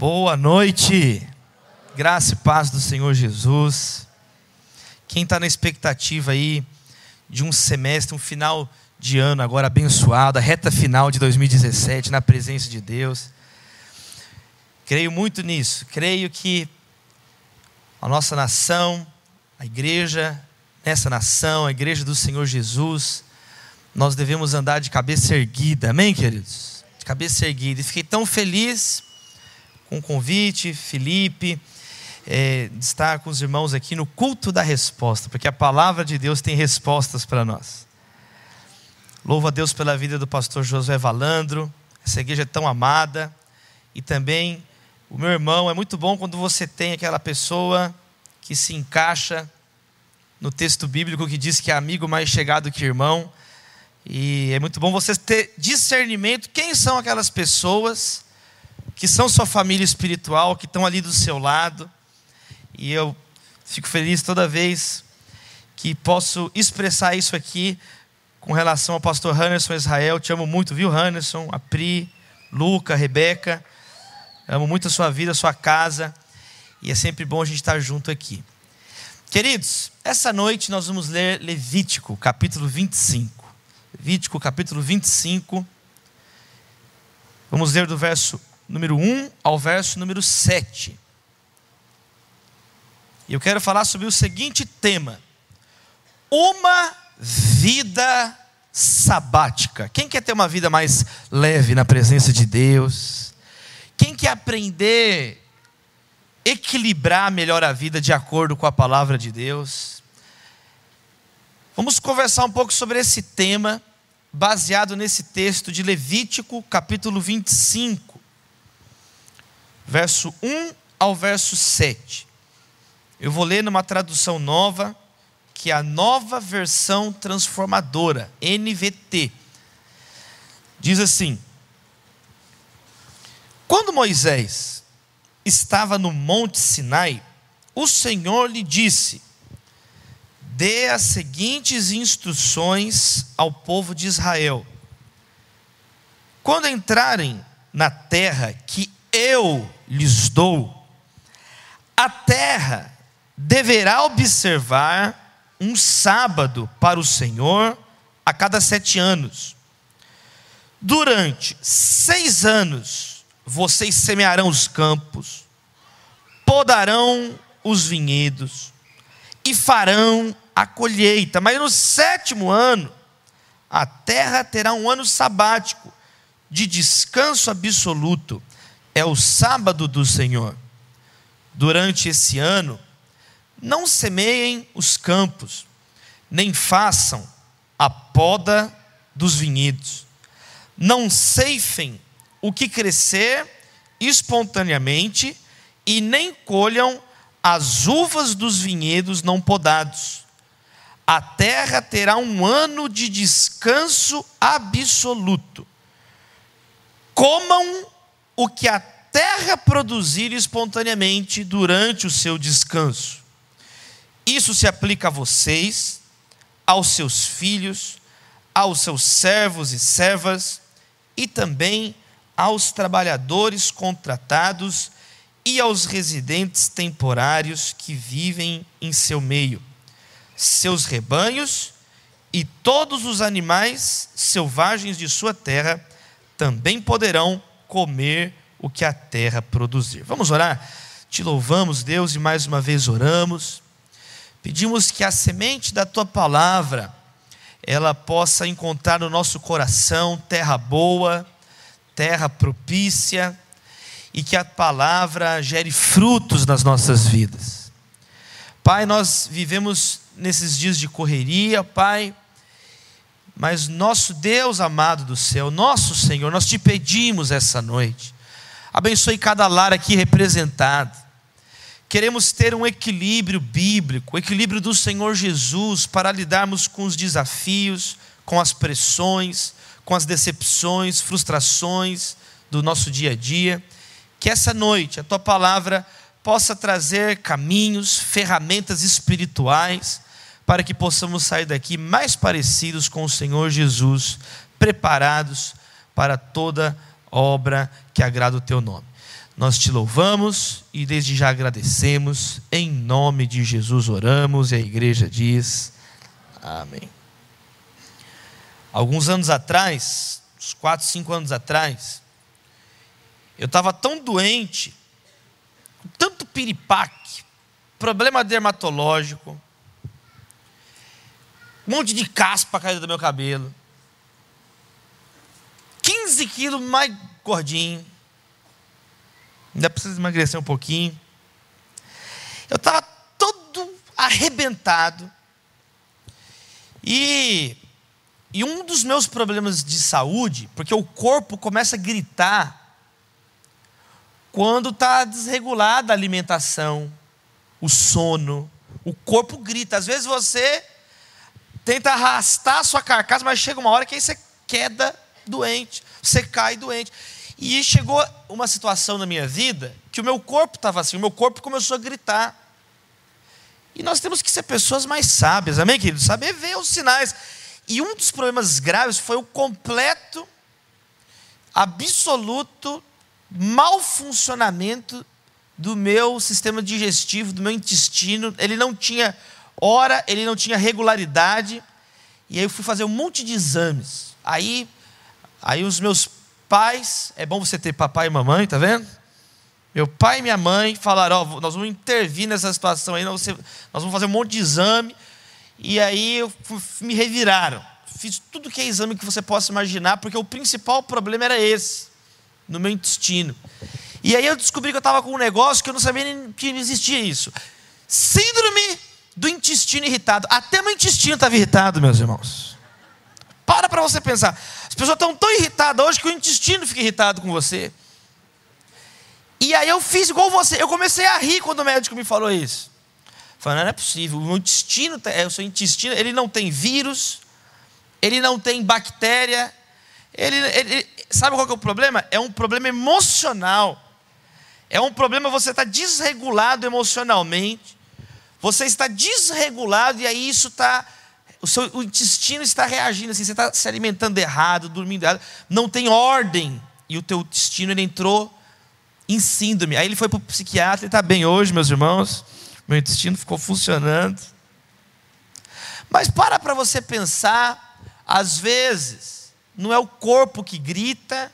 Boa noite, graça e paz do Senhor Jesus. Quem está na expectativa aí de um semestre, um final de ano agora abençoado, a reta final de 2017, na presença de Deus. Creio muito nisso, creio que a nossa nação, a igreja, nessa nação, a igreja do Senhor Jesus, nós devemos andar de cabeça erguida, amém, queridos? De cabeça erguida. E fiquei tão feliz com o convite, Felipe, é, de estar com os irmãos aqui no culto da resposta, porque a palavra de Deus tem respostas para nós. Louvo a Deus pela vida do pastor Josué Valandro, essa igreja é tão amada, e também o meu irmão, é muito bom quando você tem aquela pessoa que se encaixa no texto bíblico que diz que é amigo mais chegado que irmão, e é muito bom você ter discernimento quem são aquelas pessoas que são sua família espiritual, que estão ali do seu lado. E eu fico feliz toda vez que posso expressar isso aqui com relação ao pastor Hannerson Israel. Te amo muito, viu, Hannerson? A Pri, Luca, Rebeca. Amo muito a sua vida, a sua casa. E é sempre bom a gente estar junto aqui. Queridos, essa noite nós vamos ler Levítico, capítulo 25. Levítico, capítulo 25. Vamos ler do verso número 1 ao verso número 7. E eu quero falar sobre o seguinte tema: uma vida sabática. Quem quer ter uma vida mais leve na presença de Deus? Quem quer aprender equilibrar melhor a vida de acordo com a palavra de Deus? Vamos conversar um pouco sobre esse tema, baseado nesse texto de Levítico, capítulo 25 verso 1 ao verso 7. Eu vou ler numa tradução nova, que é a nova versão transformadora, NVT. Diz assim: Quando Moisés estava no Monte Sinai, o Senhor lhe disse: Dê as seguintes instruções ao povo de Israel. Quando entrarem na terra que eu lhes dou, a terra deverá observar um sábado para o Senhor a cada sete anos. Durante seis anos vocês semearão os campos, podarão os vinhedos e farão a colheita. Mas no sétimo ano, a terra terá um ano sabático de descanso absoluto é o sábado do Senhor. Durante esse ano, não semeiem os campos, nem façam a poda dos vinhedos. Não ceifem o que crescer espontaneamente e nem colham as uvas dos vinhedos não podados. A terra terá um ano de descanso absoluto. Comam o que a terra produzir espontaneamente durante o seu descanso. Isso se aplica a vocês, aos seus filhos, aos seus servos e servas e também aos trabalhadores contratados e aos residentes temporários que vivem em seu meio, seus rebanhos e todos os animais selvagens de sua terra também poderão comer o que a terra produzir. Vamos orar? Te louvamos, Deus, e mais uma vez oramos. Pedimos que a semente da tua palavra ela possa encontrar no nosso coração terra boa, terra propícia e que a palavra gere frutos nas nossas vidas. Pai, nós vivemos nesses dias de correria, Pai, mas nosso Deus amado do céu, nosso Senhor, nós te pedimos essa noite. Abençoe cada lar aqui representado. Queremos ter um equilíbrio bíblico, o equilíbrio do Senhor Jesus para lidarmos com os desafios, com as pressões, com as decepções, frustrações do nosso dia a dia. Que essa noite a tua palavra possa trazer caminhos, ferramentas espirituais para que possamos sair daqui mais parecidos com o Senhor Jesus, preparados para toda obra que agrada o teu nome. Nós te louvamos e desde já agradecemos. Em nome de Jesus oramos e a igreja diz: Amém. Alguns anos atrás, uns 4, 5 anos atrás, eu estava tão doente, com tanto piripaque, problema dermatológico, um monte de caspa caída do meu cabelo, 15 quilos mais gordinho, ainda precisa emagrecer um pouquinho. Eu estava todo arrebentado. E, e um dos meus problemas de saúde, porque o corpo começa a gritar quando está desregulada a alimentação, o sono, o corpo grita. Às vezes você tenta arrastar a sua carcaça, mas chega uma hora que aí você queda doente, você cai doente. E chegou uma situação na minha vida que o meu corpo estava assim, o meu corpo começou a gritar. E nós temos que ser pessoas mais sábias, amém, querido? Saber ver os sinais. E um dos problemas graves foi o completo, absoluto, mau funcionamento do meu sistema digestivo, do meu intestino. Ele não tinha hora, ele não tinha regularidade. E aí eu fui fazer um monte de exames. Aí, aí os meus pais, é bom você ter papai e mamãe, tá vendo? Meu pai e minha mãe falaram: Ó, nós vamos intervir nessa situação aí, nós vamos fazer um monte de exame. E aí eu, me reviraram. Fiz tudo que é exame que você possa imaginar, porque o principal problema era esse, no meu intestino. E aí eu descobri que eu estava com um negócio que eu não sabia nem que existia isso. Síndrome do intestino irritado. Até meu intestino estava irritado, meus irmãos. Para para você pensar. As pessoas estão tão irritadas hoje que o intestino fica irritado com você. E aí eu fiz igual você. Eu comecei a rir quando o médico me falou isso. Falando, não é possível. O meu intestino, tá, é, o seu intestino, ele não tem vírus, ele não tem bactéria. Ele, ele, sabe qual é o problema? É um problema emocional. É um problema você está desregulado emocionalmente. Você está desregulado e aí isso está. O seu o intestino está reagindo assim, você está se alimentando errado, dormindo errado, não tem ordem. E o teu intestino ele entrou em síndrome. Aí ele foi para o psiquiatra, ele está bem hoje, meus irmãos. Meu intestino ficou funcionando. Mas para para você pensar, às vezes, não é o corpo que grita,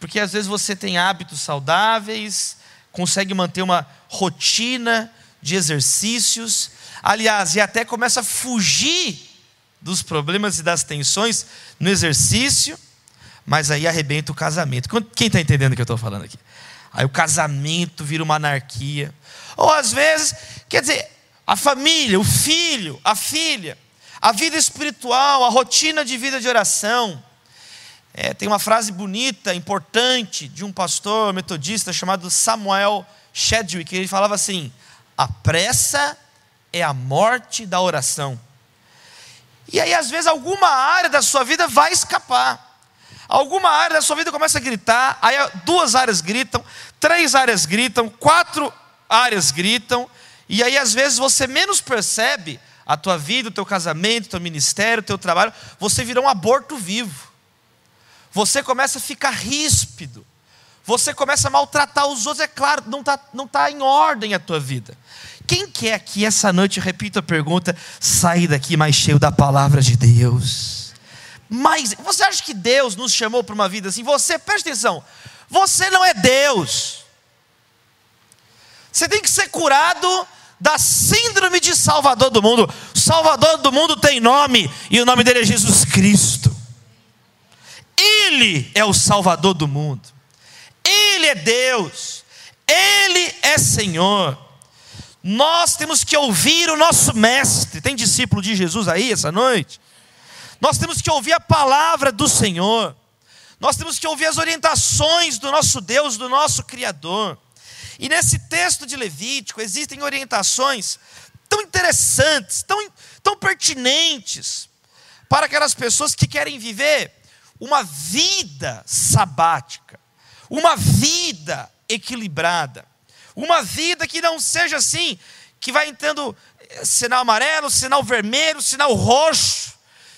porque às vezes você tem hábitos saudáveis, consegue manter uma rotina de exercícios, aliás, e até começa a fugir dos problemas e das tensões no exercício, mas aí arrebenta o casamento. Quem está entendendo o que eu estou falando aqui? Aí o casamento vira uma anarquia. Ou às vezes, quer dizer, a família, o filho, a filha, a vida espiritual, a rotina de vida de oração. É, tem uma frase bonita, importante, de um pastor metodista chamado Samuel Shedwick, ele falava assim: a pressa é a morte da oração. E aí, às vezes, alguma área da sua vida vai escapar. Alguma área da sua vida começa a gritar, aí duas áreas gritam, três áreas gritam, quatro áreas gritam, e aí às vezes você menos percebe a tua vida, o teu casamento, o teu ministério, o teu trabalho, você vira um aborto vivo. Você começa a ficar ríspido. Você começa a maltratar os outros, é claro, não está não tá em ordem a tua vida. Quem quer aqui essa noite, repito a pergunta, sair daqui mais cheio da palavra de Deus? Mas você acha que Deus nos chamou para uma vida assim? Você, preste atenção, você não é Deus. Você tem que ser curado da síndrome de Salvador do mundo. Salvador do mundo tem nome, e o nome dele é Jesus Cristo. Ele é o Salvador do mundo. Ele é Deus. Ele é Senhor. Nós temos que ouvir o nosso mestre. Tem discípulo de Jesus aí essa noite? Nós temos que ouvir a palavra do Senhor. Nós temos que ouvir as orientações do nosso Deus, do nosso Criador. E nesse texto de Levítico existem orientações tão interessantes, tão, tão pertinentes para aquelas pessoas que querem viver uma vida sabática, uma vida equilibrada, uma vida que não seja assim, que vai entrando sinal amarelo, sinal vermelho, sinal roxo,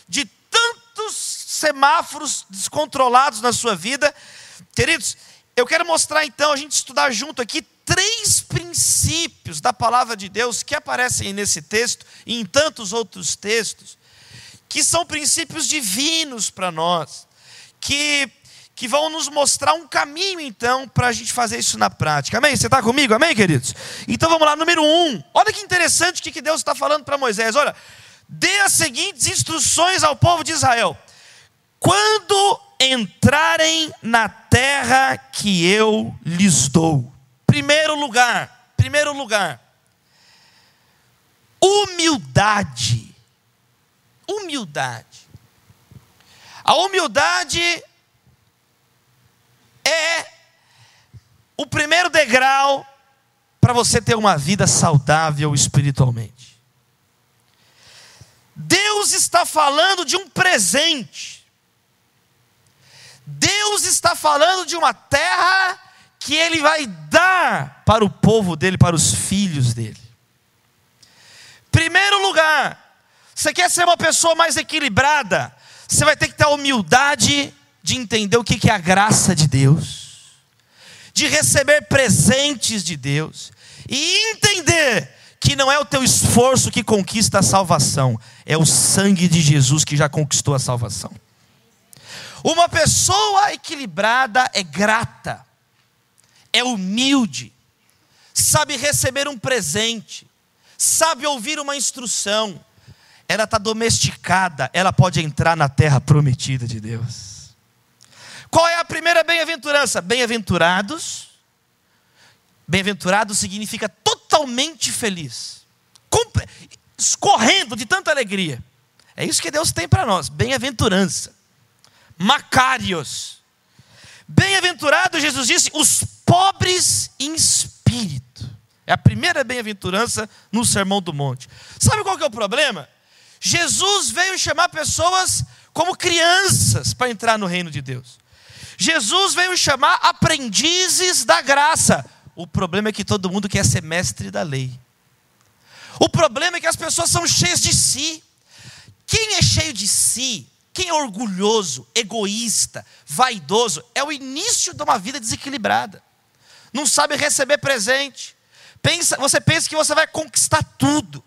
de tantos semáforos descontrolados na sua vida. Queridos, eu quero mostrar então, a gente estudar junto aqui, três princípios da palavra de Deus que aparecem nesse texto e em tantos outros textos, que são princípios divinos para nós, que, que vão nos mostrar um caminho então para a gente fazer isso na prática. Amém? Você está comigo? Amém, queridos? Então vamos lá, número um. Olha que interessante o que Deus está falando para Moisés. Olha, dê as seguintes instruções ao povo de Israel. Quando entrarem na terra que eu lhes dou. Primeiro lugar, primeiro lugar, humildade. Humildade. A humildade é o primeiro degrau para você ter uma vida saudável espiritualmente. Deus está falando de um presente. Deus está falando de uma terra que Ele vai dar para o povo dele, para os filhos dele. Primeiro lugar, você quer ser uma pessoa mais equilibrada, você vai ter que ter humildade de entender o que é a graça de Deus, de receber presentes de Deus, e entender que não é o teu esforço que conquista a salvação, é o sangue de Jesus que já conquistou a salvação. Uma pessoa equilibrada é grata, é humilde, sabe receber um presente, sabe ouvir uma instrução, ela está domesticada, ela pode entrar na terra prometida de Deus. Qual é a primeira bem-aventurança? Bem-aventurados. Bem-aventurado significa totalmente feliz, escorrendo de tanta alegria. É isso que Deus tem para nós, bem-aventurança. Macários. Bem-aventurado, Jesus disse, os pobres em espírito. É a primeira bem-aventurança no Sermão do Monte. Sabe qual que é o problema? Jesus veio chamar pessoas como crianças para entrar no reino de Deus. Jesus veio chamar aprendizes da graça. O problema é que todo mundo quer ser mestre da lei. O problema é que as pessoas são cheias de si. Quem é cheio de si quem é orgulhoso, egoísta, vaidoso, é o início de uma vida desequilibrada. Não sabe receber presente. Pensa, você pensa que você vai conquistar tudo.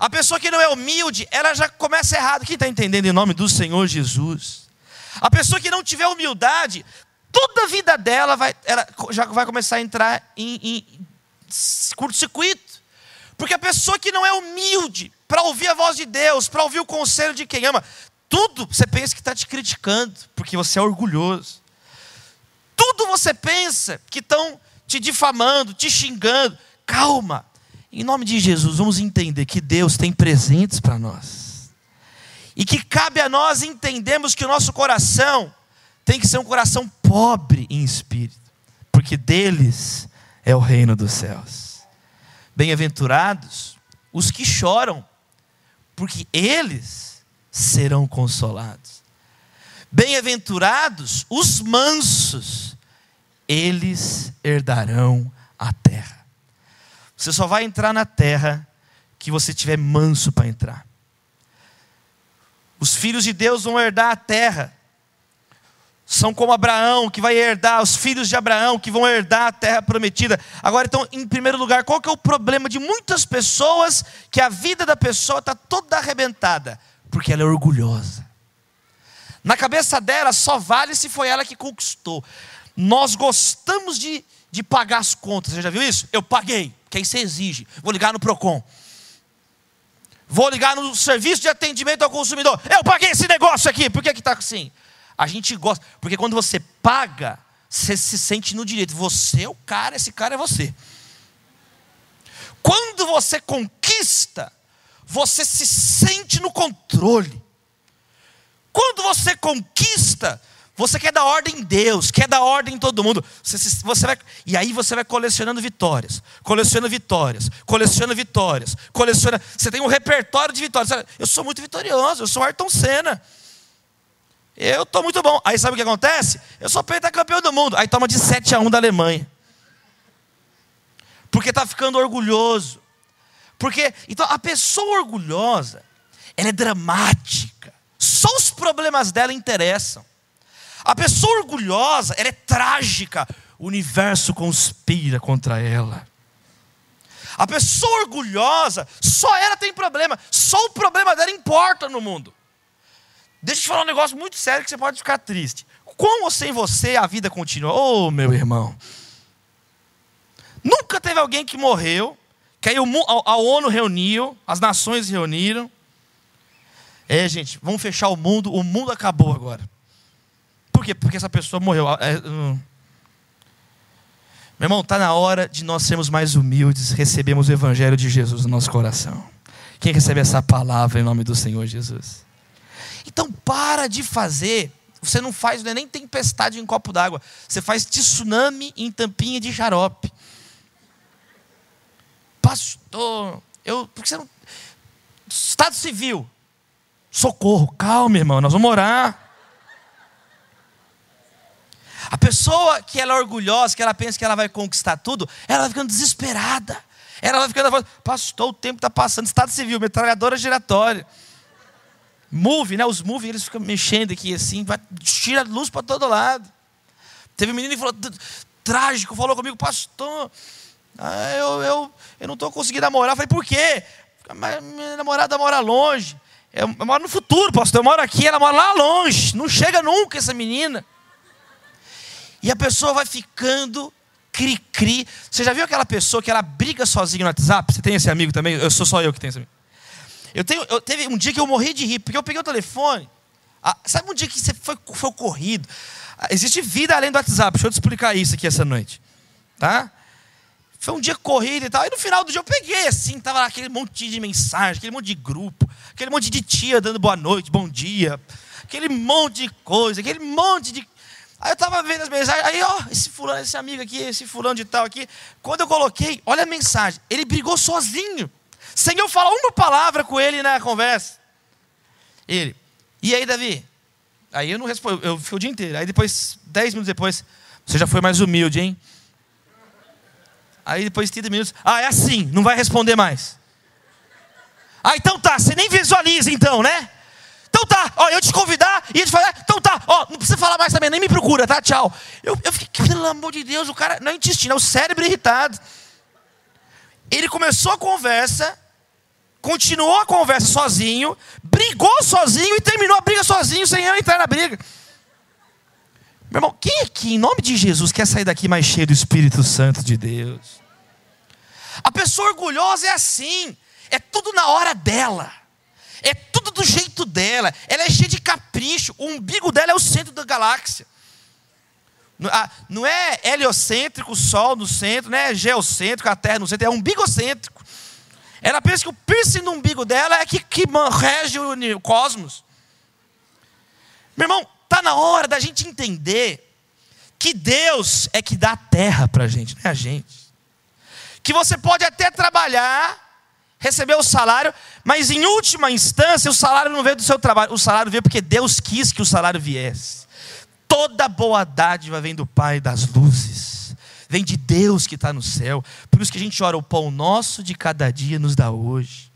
A pessoa que não é humilde, ela já começa errado. Quem está entendendo em nome do Senhor Jesus? A pessoa que não tiver humildade, toda a vida dela vai, ela já vai começar a entrar em, em curto-circuito. Porque a pessoa que não é humilde para ouvir a voz de Deus, para ouvir o conselho de quem ama, tudo você pensa que está te criticando, porque você é orgulhoso. Tudo você pensa que estão te difamando, te xingando. Calma. Em nome de Jesus, vamos entender que Deus tem presentes para nós. E que cabe a nós entendermos que o nosso coração tem que ser um coração pobre em espírito, porque deles é o reino dos céus. Bem-aventurados os que choram, porque eles serão consolados. Bem-aventurados os mansos, eles herdarão a terra. Você só vai entrar na terra que você tiver manso para entrar. Os filhos de Deus vão herdar a terra. São como Abraão, que vai herdar, os filhos de Abraão, que vão herdar a terra prometida. Agora, então, em primeiro lugar, qual que é o problema de muitas pessoas que a vida da pessoa está toda arrebentada? Porque ela é orgulhosa. Na cabeça dela só vale se foi ela que conquistou. Nós gostamos de, de pagar as contas. Você já viu isso? Eu paguei, que aí você exige. Vou ligar no PROCON. Vou ligar no serviço de atendimento ao consumidor. Eu paguei esse negócio aqui. Por que está assim? A gente gosta. Porque quando você paga, você se sente no direito. Você é o cara, esse cara é você. Quando você conquista, você se sente no controle. Quando você conquista, você quer dar ordem em Deus, quer dar ordem em todo mundo. Você, você vai, e aí você vai colecionando vitórias, coleciona vitórias, coleciona vitórias, coleciona. Você tem um repertório de vitórias. Eu sou muito vitorioso, eu sou Ayrton Senna. Eu estou muito bom. Aí sabe o que acontece? Eu sou pentacampeão do mundo. Aí toma de 7 a 1 da Alemanha. Porque está ficando orgulhoso. Porque, então, a pessoa orgulhosa, ela é dramática. Só os problemas dela interessam. A pessoa orgulhosa, ela é trágica. o universo conspira contra ela. A pessoa orgulhosa, só ela tem problema, só o problema dela importa no mundo. Deixa eu te falar um negócio muito sério que você pode ficar triste. Com ou sem você, a vida continua. Oh, meu irmão. Nunca teve alguém que morreu, que aí a ONU reuniu, as nações reuniram. É, gente, vamos fechar o mundo, o mundo acabou agora. Por quê? Porque essa pessoa morreu. É, hum. Meu irmão, está na hora de nós sermos mais humildes, recebemos o Evangelho de Jesus no nosso coração. Quem recebe essa palavra em nome do Senhor Jesus? Então para de fazer. Você não faz é nem tempestade em copo d'água. Você faz tsunami em tampinha de xarope. Pastor, eu. Porque você não. Estado civil. Socorro, calma, irmão, nós vamos orar. A pessoa que ela é orgulhosa, que ela pensa que ela vai conquistar tudo, ela vai ficando desesperada. Ela vai ficando, pastor, o tempo está passando, estado civil, metralhadora giratória. Move, né? Os move, eles ficam mexendo aqui assim, vai, tira luz para todo lado. Teve um menino que falou, trágico, falou comigo, pastor, ah, eu, eu, eu não estou conseguindo namorar. Eu falei, por quê? Minha namorada mora longe. Eu, eu moro no futuro, pastor. Eu moro aqui, ela mora lá longe. Não chega nunca essa menina. E a pessoa vai ficando cri-cri. Você já viu aquela pessoa que ela briga sozinha no WhatsApp? Você tem esse amigo também? Eu sou só eu que tenho esse amigo. Eu, tenho, eu teve um dia que eu morri de rir, porque eu peguei o telefone. Ah, sabe um dia que você foi, foi corrido? Ah, existe vida além do WhatsApp. Deixa eu te explicar isso aqui essa noite. Tá? Foi um dia corrido e tal. E no final do dia eu peguei assim, tava lá aquele monte de mensagem, aquele monte de grupo, aquele monte de tia dando boa noite, bom dia, aquele monte de coisa, aquele monte de Aí eu estava vendo as mensagens, aí ó, esse fulano, esse amigo aqui, esse fulano de tal aqui. Quando eu coloquei, olha a mensagem, ele brigou sozinho, sem eu falar uma palavra com ele na conversa. Ele, e aí Davi? Aí eu não respondo, eu fiquei o dia inteiro. Aí depois, dez minutos depois, você já foi mais humilde, hein? Aí depois de 30 minutos, ah, é assim, não vai responder mais. Ah, então tá, você nem visualiza então, né? Então tá, ó, eu te convidar e te falar, então tá, ó, não precisa falar mais também, nem me procura, tá? Tchau. Eu, eu fiquei, pelo amor de Deus, o cara, não é intestino, é o cérebro irritado. Ele começou a conversa, continuou a conversa sozinho, brigou sozinho e terminou a briga sozinho, sem eu entrar na briga. Meu irmão, quem aqui, em nome de Jesus, quer sair daqui mais cheio do Espírito Santo de Deus? A pessoa orgulhosa é assim, é tudo na hora dela. É tudo do jeito dela. Ela é cheia de capricho. O umbigo dela é o centro da galáxia. Não é heliocêntrico, o Sol no centro, não é geocêntrico, a Terra no centro, é umbigocêntrico. Ela pensa que o piercing no umbigo dela é que, que rege o cosmos. Meu irmão, está na hora da gente entender que Deus é que dá a terra para a gente, não é a gente. Que você pode até trabalhar, receber o salário, mas em última instância o salário não veio do seu trabalho, o salário veio porque Deus quis que o salário viesse. Toda boa dádiva vem do Pai das luzes, vem de Deus que está no céu. Por isso que a gente ora, o pão nosso de cada dia nos dá hoje,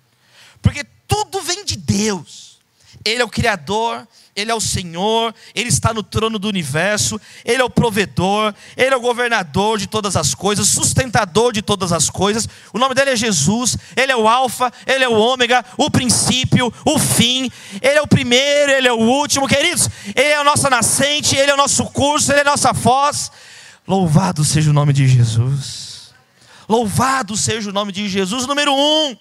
porque tudo vem de Deus, Ele é o Criador, ele é o Senhor, Ele está no trono do universo, Ele é o provedor, Ele é o governador de todas as coisas, sustentador de todas as coisas. O nome dele é Jesus, Ele é o Alfa, Ele é o Ômega, o princípio, o fim, Ele é o primeiro, Ele é o último, queridos. Ele é a nossa nascente, Ele é o nosso curso, Ele é a nossa voz. Louvado seja o nome de Jesus. Louvado seja o nome de Jesus. Número um,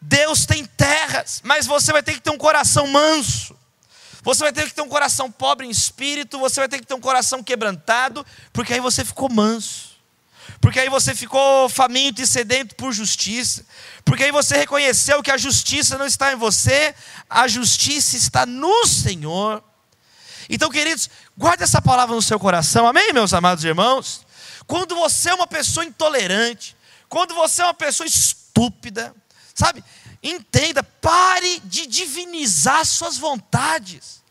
Deus tem terras, mas você vai ter que ter um coração manso. Você vai ter que ter um coração pobre em espírito, você vai ter que ter um coração quebrantado, porque aí você ficou manso. Porque aí você ficou faminto e sedento por justiça. Porque aí você reconheceu que a justiça não está em você, a justiça está no Senhor. Então, queridos, guarde essa palavra no seu coração, amém, meus amados irmãos? Quando você é uma pessoa intolerante, quando você é uma pessoa estúpida, sabe? Entenda, pare de divinizar suas vontades.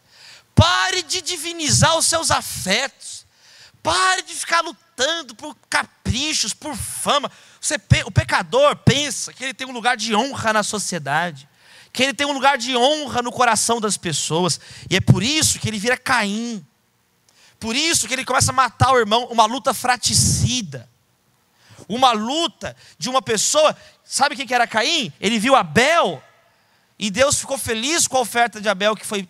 Pare de divinizar os seus afetos. Pare de ficar lutando por caprichos, por fama. Você, o pecador pensa que ele tem um lugar de honra na sociedade, que ele tem um lugar de honra no coração das pessoas, e é por isso que ele vira Caim. Por isso que ele começa a matar o irmão, uma luta fraticida. Uma luta de uma pessoa, sabe quem que era Caim? Ele viu Abel, e Deus ficou feliz com a oferta de Abel, que foi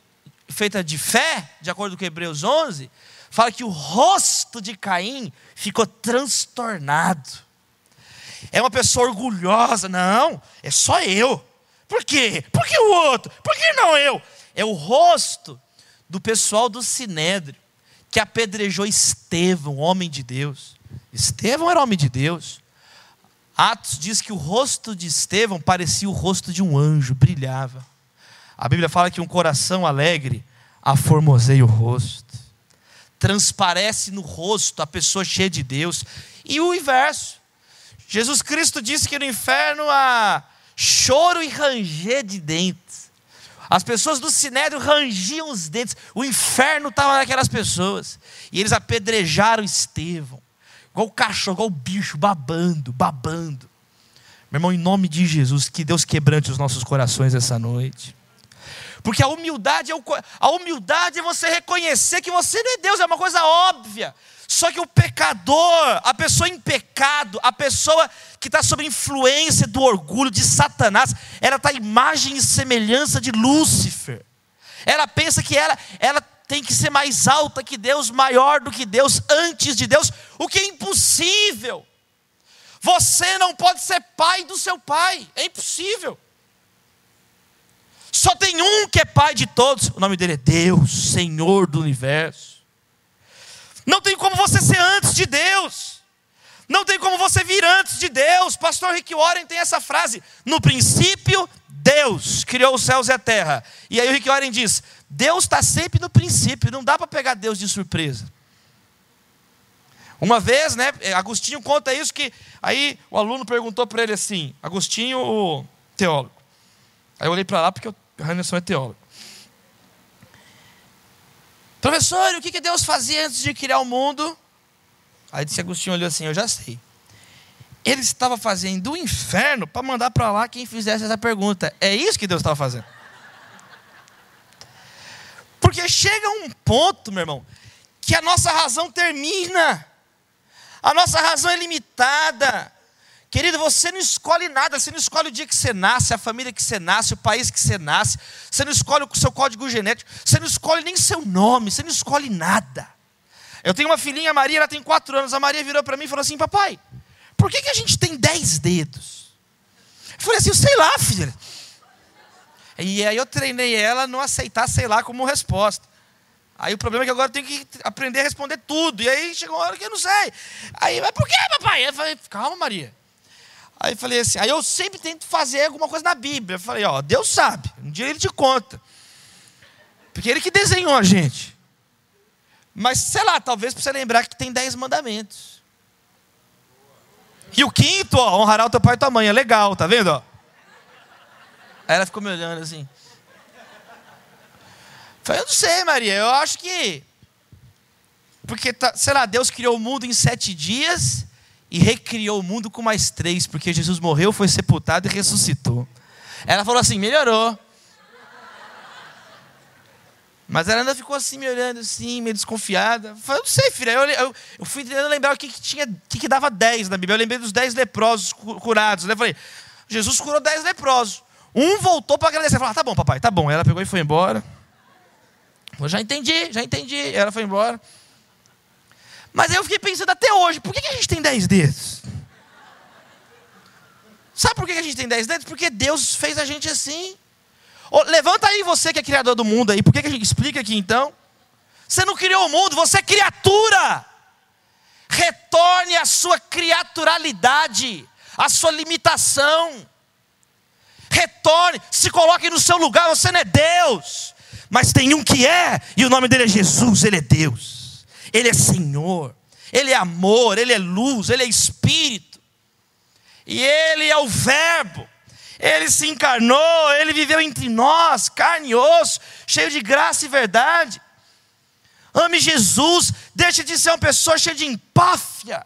feita de fé, de acordo com Hebreus 11. Fala que o rosto de Caim ficou transtornado. É uma pessoa orgulhosa, não, é só eu. Por quê? Por que o outro? Por que não eu? É o rosto do pessoal do Sinédrio que apedrejou Estevão, homem de Deus. Estevão era homem de Deus. Atos diz que o rosto de Estevão parecia o rosto de um anjo, brilhava. A Bíblia fala que um coração alegre aformoseia o rosto. Transparece no rosto a pessoa cheia de Deus. E o inverso. Jesus Cristo disse que no inferno há choro e ranger de dentes. As pessoas do sinédrio rangiam os dentes. O inferno estava naquelas pessoas. E eles apedrejaram Estevão. Igual o cachorro, igual o bicho, babando, babando. Meu irmão, em nome de Jesus, que Deus quebrante os nossos corações essa noite. Porque a humildade é, o, a humildade é você reconhecer que você não é Deus, é uma coisa óbvia. Só que o pecador, a pessoa em pecado, a pessoa que está sob influência do orgulho de Satanás, ela está imagem e semelhança de Lúcifer. Ela pensa que ela, ela tem que ser mais alta que Deus, maior do que Deus, antes de Deus, o que é impossível. Você não pode ser pai do seu pai, é impossível. Só tem um que é pai de todos, o nome dele é Deus, Senhor do universo. Não tem como você ser antes de Deus. Não tem como você vir antes de Deus. Pastor Rick Warren tem essa frase: No princípio, Deus criou os céus e a terra. E aí o Rick Warren diz: Deus está sempre no princípio, não dá para pegar Deus de surpresa. Uma vez, né, Agostinho conta isso que aí o aluno perguntou para ele assim, Agostinho, o teólogo. Aí eu olhei para lá porque o Anderson é teólogo. Professor, o que Deus fazia antes de criar o mundo? Aí disse Agostinho olhou assim, eu já sei. Ele estava fazendo o inferno para mandar para lá quem fizesse essa pergunta. É isso que Deus estava fazendo. Porque chega um ponto, meu irmão, que a nossa razão termina. A nossa razão é limitada. Querido, você não escolhe nada, você não escolhe o dia que você nasce, a família que você nasce, o país que você nasce, você não escolhe o seu código genético, você não escolhe nem seu nome, você não escolhe nada. Eu tenho uma filhinha, a Maria, ela tem quatro anos. A Maria virou para mim e falou assim: Papai, por que, que a gente tem dez dedos? Eu falei assim: sei lá, filha. E aí eu treinei ela a não aceitar sei lá como resposta. Aí o problema é que agora eu tenho que aprender a responder tudo. E aí chegou uma hora que eu não sei. Aí, mas por que, papai? Eu falei: Calma, Maria. Aí falei assim, aí eu sempre tento fazer alguma coisa na Bíblia. Eu falei, ó, Deus sabe, um dia ele te conta. Porque ele que desenhou a gente. Mas, sei lá, talvez para você lembrar que tem dez mandamentos. E o quinto, ó, honrará o teu pai e tua mãe. É legal, tá vendo? Ó? Aí ela ficou me olhando assim. Falei, eu não sei, Maria, eu acho que. Porque, tá, sei lá, Deus criou o mundo em sete dias e recriou o mundo com mais três, porque Jesus morreu, foi sepultado e ressuscitou. Ela falou assim: melhorou. Mas ela ainda ficou assim, me olhando assim, meio desconfiada. Eu falei, não sei, filha. Eu, eu, eu fui tentando lembrar o que, que tinha, o que, que dava dez na Bíblia. Eu lembrei dos dez leprosos curados. Né? Eu falei, Jesus curou dez leprosos. Um voltou para agradecer. Falou, ah, tá bom, papai, tá bom. Ela pegou e foi embora. Eu já entendi, já entendi. Ela foi embora. Mas aí eu fiquei pensando até hoje, por que a gente tem dez dedos? Sabe por que a gente tem dez dedos? Porque Deus fez a gente assim. Oh, levanta aí você que é criador do mundo aí. Por que a gente explica aqui então? Você não criou o mundo, você é criatura. Retorne à sua criaturalidade, à sua limitação. Retorne, se coloque no seu lugar, você não é Deus. Mas tem um que é, e o nome dele é Jesus, ele é Deus. Ele é Senhor, Ele é amor, Ele é luz, Ele é Espírito, e Ele é o Verbo. Ele se encarnou, Ele viveu entre nós, carne e osso, cheio de graça e verdade. Ame Jesus, deixe de ser uma pessoa cheia de empáfia,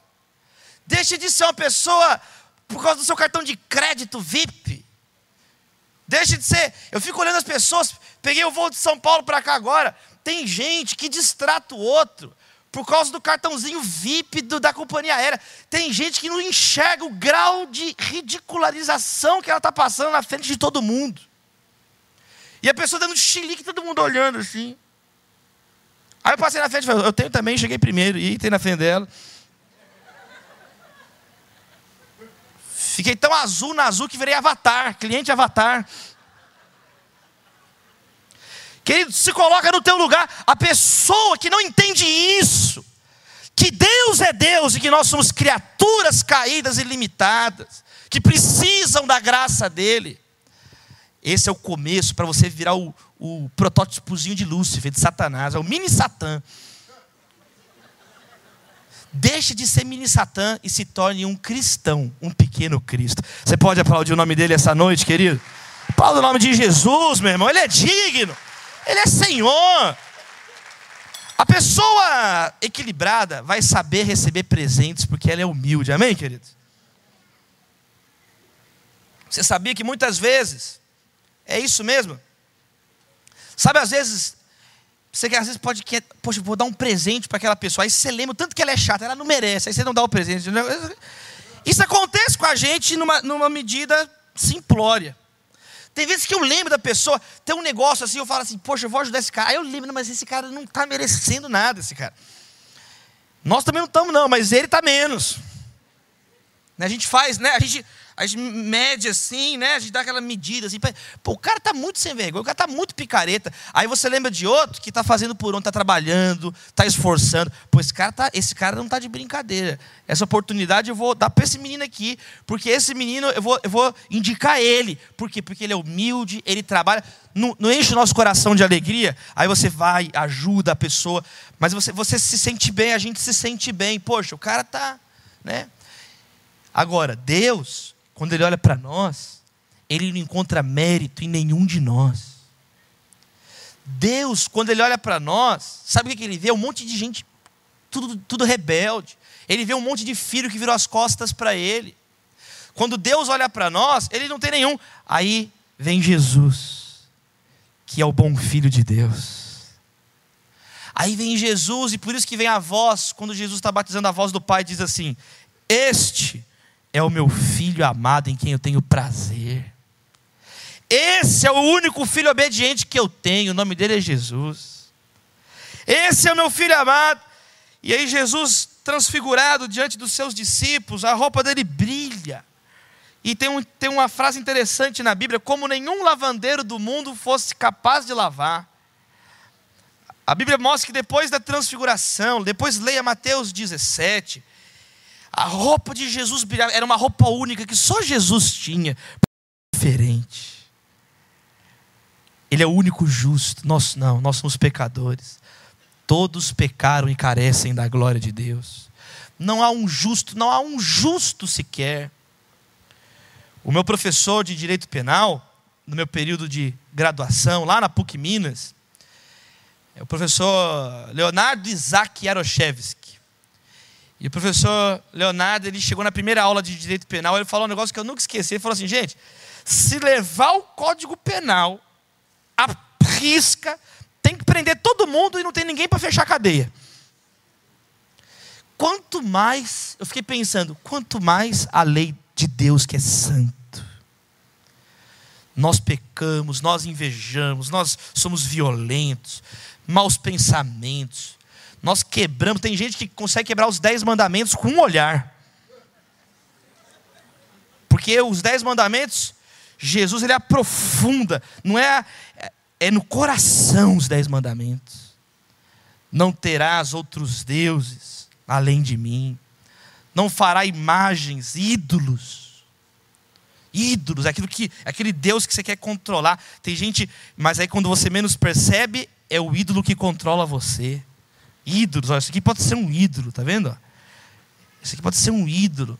deixe de ser uma pessoa por causa do seu cartão de crédito VIP. Deixe de ser. Eu fico olhando as pessoas. Peguei o voo de São Paulo para cá agora. Tem gente que distrata o outro por causa do cartãozinho VIP do, da companhia aérea. Tem gente que não enxerga o grau de ridicularização que ela está passando na frente de todo mundo. E a pessoa dando chilique, todo mundo olhando assim. Aí eu passei na frente eu tenho também, cheguei primeiro, e tem na frente dela. Fiquei tão azul na azul que virei avatar, cliente avatar. Querido, se coloca no teu lugar. A pessoa que não entende isso, que Deus é Deus e que nós somos criaturas caídas e limitadas, que precisam da graça dEle. Esse é o começo para você virar o, o protótipozinho de Lúcifer, de Satanás, é o mini Satã. Deixe de ser mini Satã e se torne um cristão, um pequeno Cristo. Você pode aplaudir o nome dele essa noite, querido? Aplauda o nome de Jesus, meu irmão, ele é digno. Ele é Senhor. A pessoa equilibrada vai saber receber presentes porque ela é humilde. Amém, queridos? Você sabia que muitas vezes é isso mesmo? Sabe, às vezes você às vezes pode quer, poxa, vou dar um presente para aquela pessoa. Aí você lembra tanto que ela é chata, ela não merece. Aí você não dá o presente. Isso acontece com a gente numa, numa medida simplória. Tem vezes que eu lembro da pessoa, tem um negócio assim, eu falo assim, poxa, eu vou ajudar esse cara. Aí eu lembro, mas esse cara não está merecendo nada, esse cara. Nós também não estamos, não, mas ele está menos. Né, a gente faz, né? A gente, a gente mede assim, né? A gente dá aquela medida assim. Pô, o cara está muito sem vergonha, o cara está muito picareta. Aí você lembra de outro que está fazendo por onde, está trabalhando, está esforçando. Pô, esse cara, tá, esse cara não está de brincadeira. Essa oportunidade eu vou dar para esse menino aqui, porque esse menino eu vou, eu vou indicar ele. Por quê? Porque ele é humilde, ele trabalha. Não, não enche o nosso coração de alegria. Aí você vai, ajuda a pessoa. Mas você, você se sente bem, a gente se sente bem. Poxa, o cara está. Né? Agora, Deus quando ele olha para nós, ele não encontra mérito em nenhum de nós. Deus, quando ele olha para nós, sabe o que ele vê? Um monte de gente, tudo, tudo rebelde. Ele vê um monte de filho que virou as costas para ele. Quando Deus olha para nós, ele não tem nenhum. Aí vem Jesus, que é o bom filho de Deus. Aí vem Jesus, e por isso que vem a voz, quando Jesus está batizando a voz do Pai, diz assim: Este é o meu filho amado em quem eu tenho prazer. Esse é o único filho obediente que eu tenho, o nome dele é Jesus. Esse é o meu filho amado. E aí, Jesus, transfigurado diante dos seus discípulos, a roupa dele brilha. E tem, um, tem uma frase interessante na Bíblia: como nenhum lavandeiro do mundo fosse capaz de lavar. A Bíblia mostra que depois da transfiguração, depois leia Mateus 17, a roupa de Jesus brilhava, era uma roupa única que só Jesus tinha, diferente. Ele é o único justo, nós não, nós somos pecadores. Todos pecaram e carecem da glória de Deus. Não há um justo, não há um justo sequer. O meu professor de direito penal, no meu período de graduação, lá na PUC Minas, é o professor Leonardo Isaac Yaroshevsky. E o professor Leonardo, ele chegou na primeira aula de direito penal, ele falou um negócio que eu nunca esqueci. Ele falou assim: gente, se levar o código penal a risca, tem que prender todo mundo e não tem ninguém para fechar a cadeia. Quanto mais, eu fiquei pensando, quanto mais a lei de Deus que é santo. Nós pecamos, nós invejamos, nós somos violentos, maus pensamentos, nós quebramos, tem gente que consegue quebrar os dez mandamentos com um olhar. Porque os dez mandamentos, Jesus ele aprofunda, não é, é no coração os dez mandamentos. Não terás outros deuses além de mim. Não fará imagens, ídolos. Ídolos, aquilo que, aquele Deus que você quer controlar. Tem gente, mas aí quando você menos percebe, é o ídolo que controla você. Ídolos, olha, isso aqui pode ser um ídolo, tá vendo? Isso aqui pode ser um ídolo.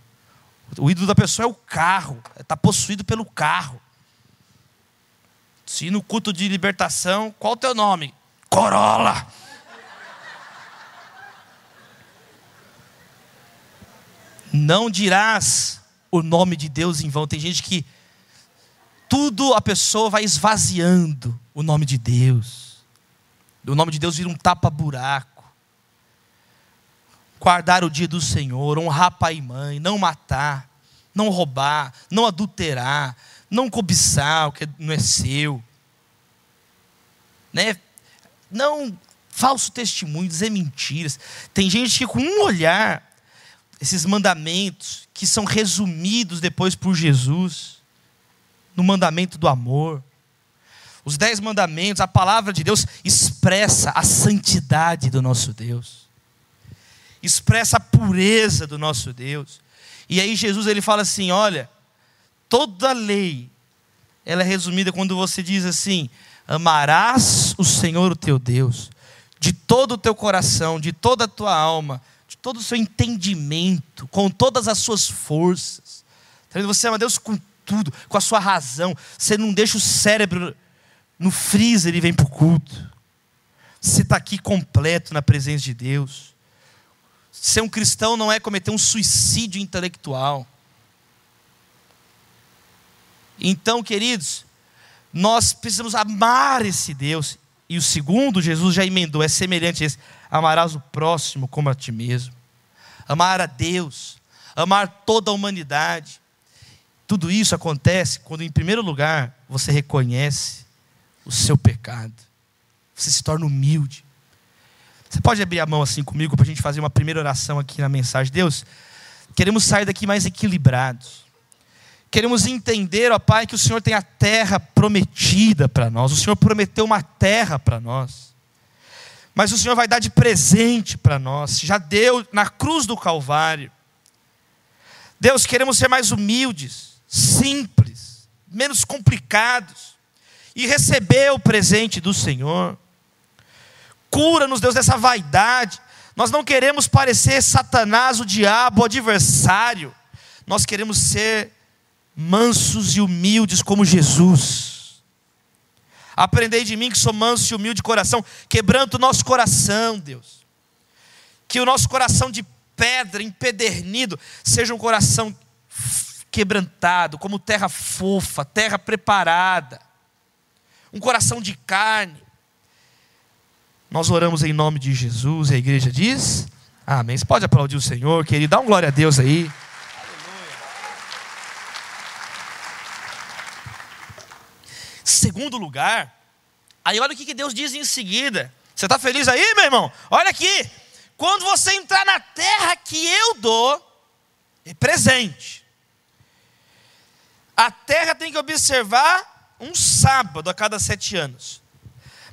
O ídolo da pessoa é o carro, está possuído pelo carro. Se no culto de libertação, qual o teu nome? Corolla. Não dirás o nome de Deus em vão. Tem gente que tudo a pessoa vai esvaziando o nome de Deus. O nome de Deus vira um tapa-buraco. Guardar o dia do Senhor, honrar pai e mãe, não matar, não roubar, não adulterar, não cobiçar o que não é seu, né? Não falso testemunho, dizer mentiras. Tem gente que com um olhar, esses mandamentos que são resumidos depois por Jesus, no mandamento do amor. Os dez mandamentos, a palavra de Deus expressa a santidade do nosso Deus, expressa a pureza do nosso Deus. E aí Jesus ele fala assim: olha, toda lei, ela é resumida quando você diz assim: amarás o Senhor o teu Deus, de todo o teu coração, de toda a tua alma, de todo o seu entendimento, com todas as suas forças. Tá você ama Deus com tudo, com a sua razão. Você não deixa o cérebro no freezer e vem para o culto. Você está aqui completo na presença de Deus. Ser um cristão não é cometer um suicídio intelectual. Então, queridos, nós precisamos amar esse Deus. E o segundo, Jesus já emendou, é semelhante a esse: amarás o próximo como a ti mesmo. Amar a Deus, amar toda a humanidade. Tudo isso acontece quando, em primeiro lugar, você reconhece o seu pecado. Você se torna humilde. Você pode abrir a mão assim comigo para a gente fazer uma primeira oração aqui na mensagem. Deus, queremos sair daqui mais equilibrados. Queremos entender, ó Pai, que o Senhor tem a terra prometida para nós. O Senhor prometeu uma terra para nós. Mas o Senhor vai dar de presente para nós. Já deu na cruz do Calvário. Deus, queremos ser mais humildes, simples, menos complicados e receber o presente do Senhor. Cura-nos, Deus, dessa vaidade. Nós não queremos parecer Satanás, o diabo, o adversário. Nós queremos ser mansos e humildes como Jesus. Aprendei de mim que sou manso e humilde de coração, quebrando o nosso coração, Deus. Que o nosso coração de pedra, empedernido, seja um coração quebrantado, como terra fofa, terra preparada, um coração de carne. Nós oramos em nome de Jesus e a igreja diz: Amém. Você pode aplaudir o Senhor, querido, dá um glória a Deus aí. Segundo lugar, aí olha o que Deus diz em seguida. Você está feliz aí, meu irmão? Olha aqui. Quando você entrar na terra que eu dou, é presente. A terra tem que observar um sábado a cada sete anos.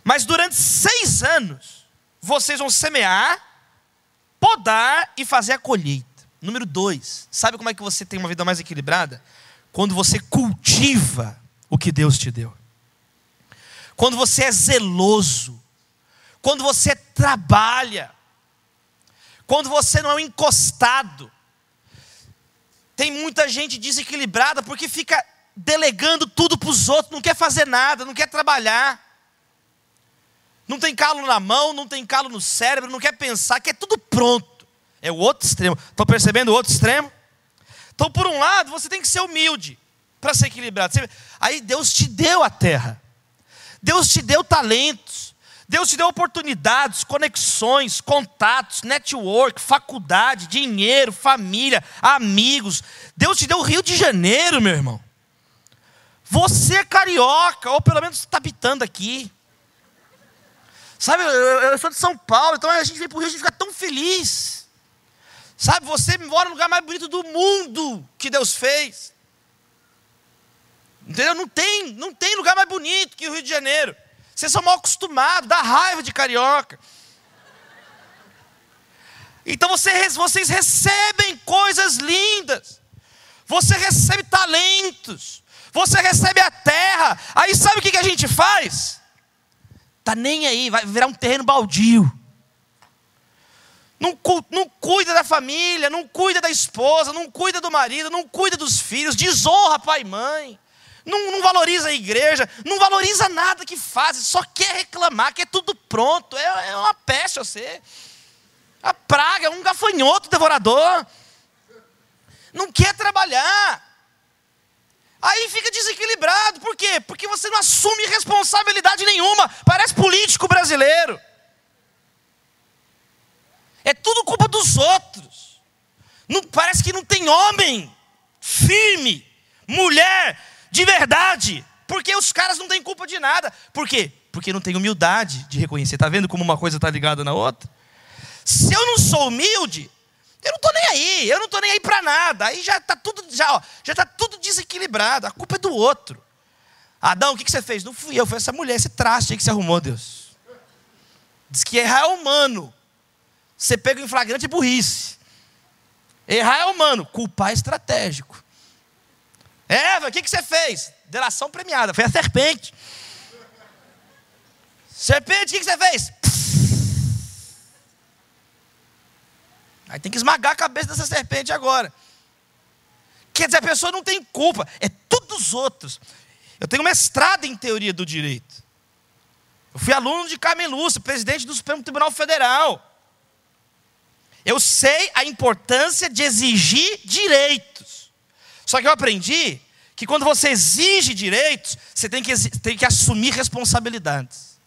Mas durante seis anos, vocês vão semear, podar e fazer a colheita. Número dois, sabe como é que você tem uma vida mais equilibrada? Quando você cultiva o que Deus te deu quando você é zeloso, quando você trabalha, quando você não é um encostado. Tem muita gente desequilibrada porque fica delegando tudo para os outros, não quer fazer nada, não quer trabalhar. Não tem calo na mão, não tem calo no cérebro, não quer pensar, quer tudo pronto. É o outro extremo. Estão percebendo o outro extremo? Então, por um lado, você tem que ser humilde para ser equilibrado. Aí Deus te deu a terra. Deus te deu talentos, Deus te deu oportunidades, conexões, contatos, network, faculdade, dinheiro, família, amigos. Deus te deu o Rio de Janeiro, meu irmão. Você é carioca, ou pelo menos está habitando aqui. Sabe, eu, eu, sou de São Paulo, então a gente vem para o Rio e fica tão feliz. Sabe, você mora no lugar mais bonito do mundo que Deus fez. Entendeu? Não tem, não tem lugar mais bonito que o Rio de Janeiro. Vocês são mal acostumados, dá raiva de carioca. Então vocês, vocês recebem coisas lindas. Você recebe talentos. Você recebe a terra. Aí sabe o que a gente faz? Tá nem aí, vai virar um terreno baldio. Não, não cuida da família, não cuida da esposa, não cuida do marido, não cuida dos filhos, desonra pai e mãe não, não, valoriza a igreja, não valoriza nada que faz, só quer reclamar, quer tudo pronto. É, é uma peste você. A praga é um gafanhoto devorador. Não quer trabalhar. Aí fica desequilibrado. Por quê? Porque você não assume responsabilidade nenhuma. Parece político brasileiro. É tudo culpa dos outros. Não, parece que não tem homem firme, mulher de verdade, porque os caras não têm culpa de nada. Por quê? Porque não tem humildade de reconhecer. Está vendo como uma coisa está ligada na outra? Se eu não sou humilde, eu não estou nem aí, eu não estou nem aí para nada. Aí já está tudo, já, ó, já está tudo desequilibrado. A culpa é do outro. Adão, o que, que você fez? Não fui eu, foi essa mulher, esse traste aí que você arrumou, Deus. Diz que errar é humano. Você pega em flagrante burrice. Errar é humano, culpar é estratégico. Eva, o que, que você fez? Delação premiada, foi a serpente. Serpente, o que, que você fez? Aí tem que esmagar a cabeça dessa serpente agora. Quer dizer, a pessoa não tem culpa, é tudo dos outros. Eu tenho mestrado em teoria do direito. Eu fui aluno de Carmen Lúcia, presidente do Supremo Tribunal Federal. Eu sei a importância de exigir direitos. Só que eu aprendi que quando você exige direitos, você tem que, tem que assumir responsabilidades.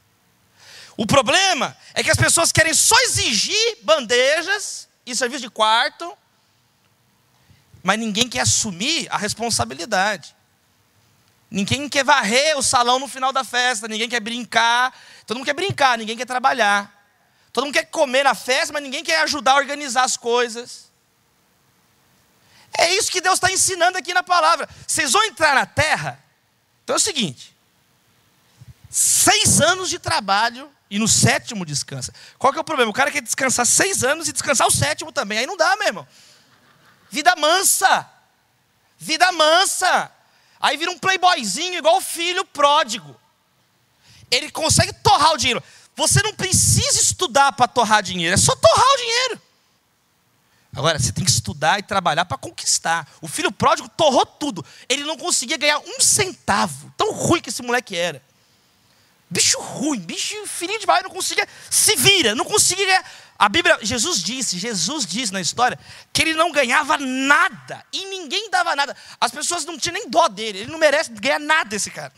O problema é que as pessoas querem só exigir bandejas e serviço de quarto, mas ninguém quer assumir a responsabilidade. Ninguém quer varrer o salão no final da festa, ninguém quer brincar. Todo mundo quer brincar, ninguém quer trabalhar. Todo mundo quer comer na festa, mas ninguém quer ajudar a organizar as coisas. É isso que Deus está ensinando aqui na palavra. Vocês vão entrar na terra. Então é o seguinte: seis anos de trabalho e no sétimo descansa. Qual que é o problema? O cara quer descansar seis anos e descansar o sétimo também. Aí não dá, meu irmão. Vida mansa. Vida mansa. Aí vira um playboyzinho igual o filho pródigo. Ele consegue torrar o dinheiro. Você não precisa estudar para torrar dinheiro, é só torrar o dinheiro. Agora, você tem que estudar e trabalhar para conquistar. O filho pródigo torrou tudo. Ele não conseguia ganhar um centavo. Tão ruim que esse moleque era. Bicho ruim, bicho filhinho de pai, não conseguia. Se vira, não conseguia. A Bíblia, Jesus disse, Jesus disse na história, que ele não ganhava nada. E ninguém dava nada. As pessoas não tinham nem dó dele. Ele não merece ganhar nada, esse cara.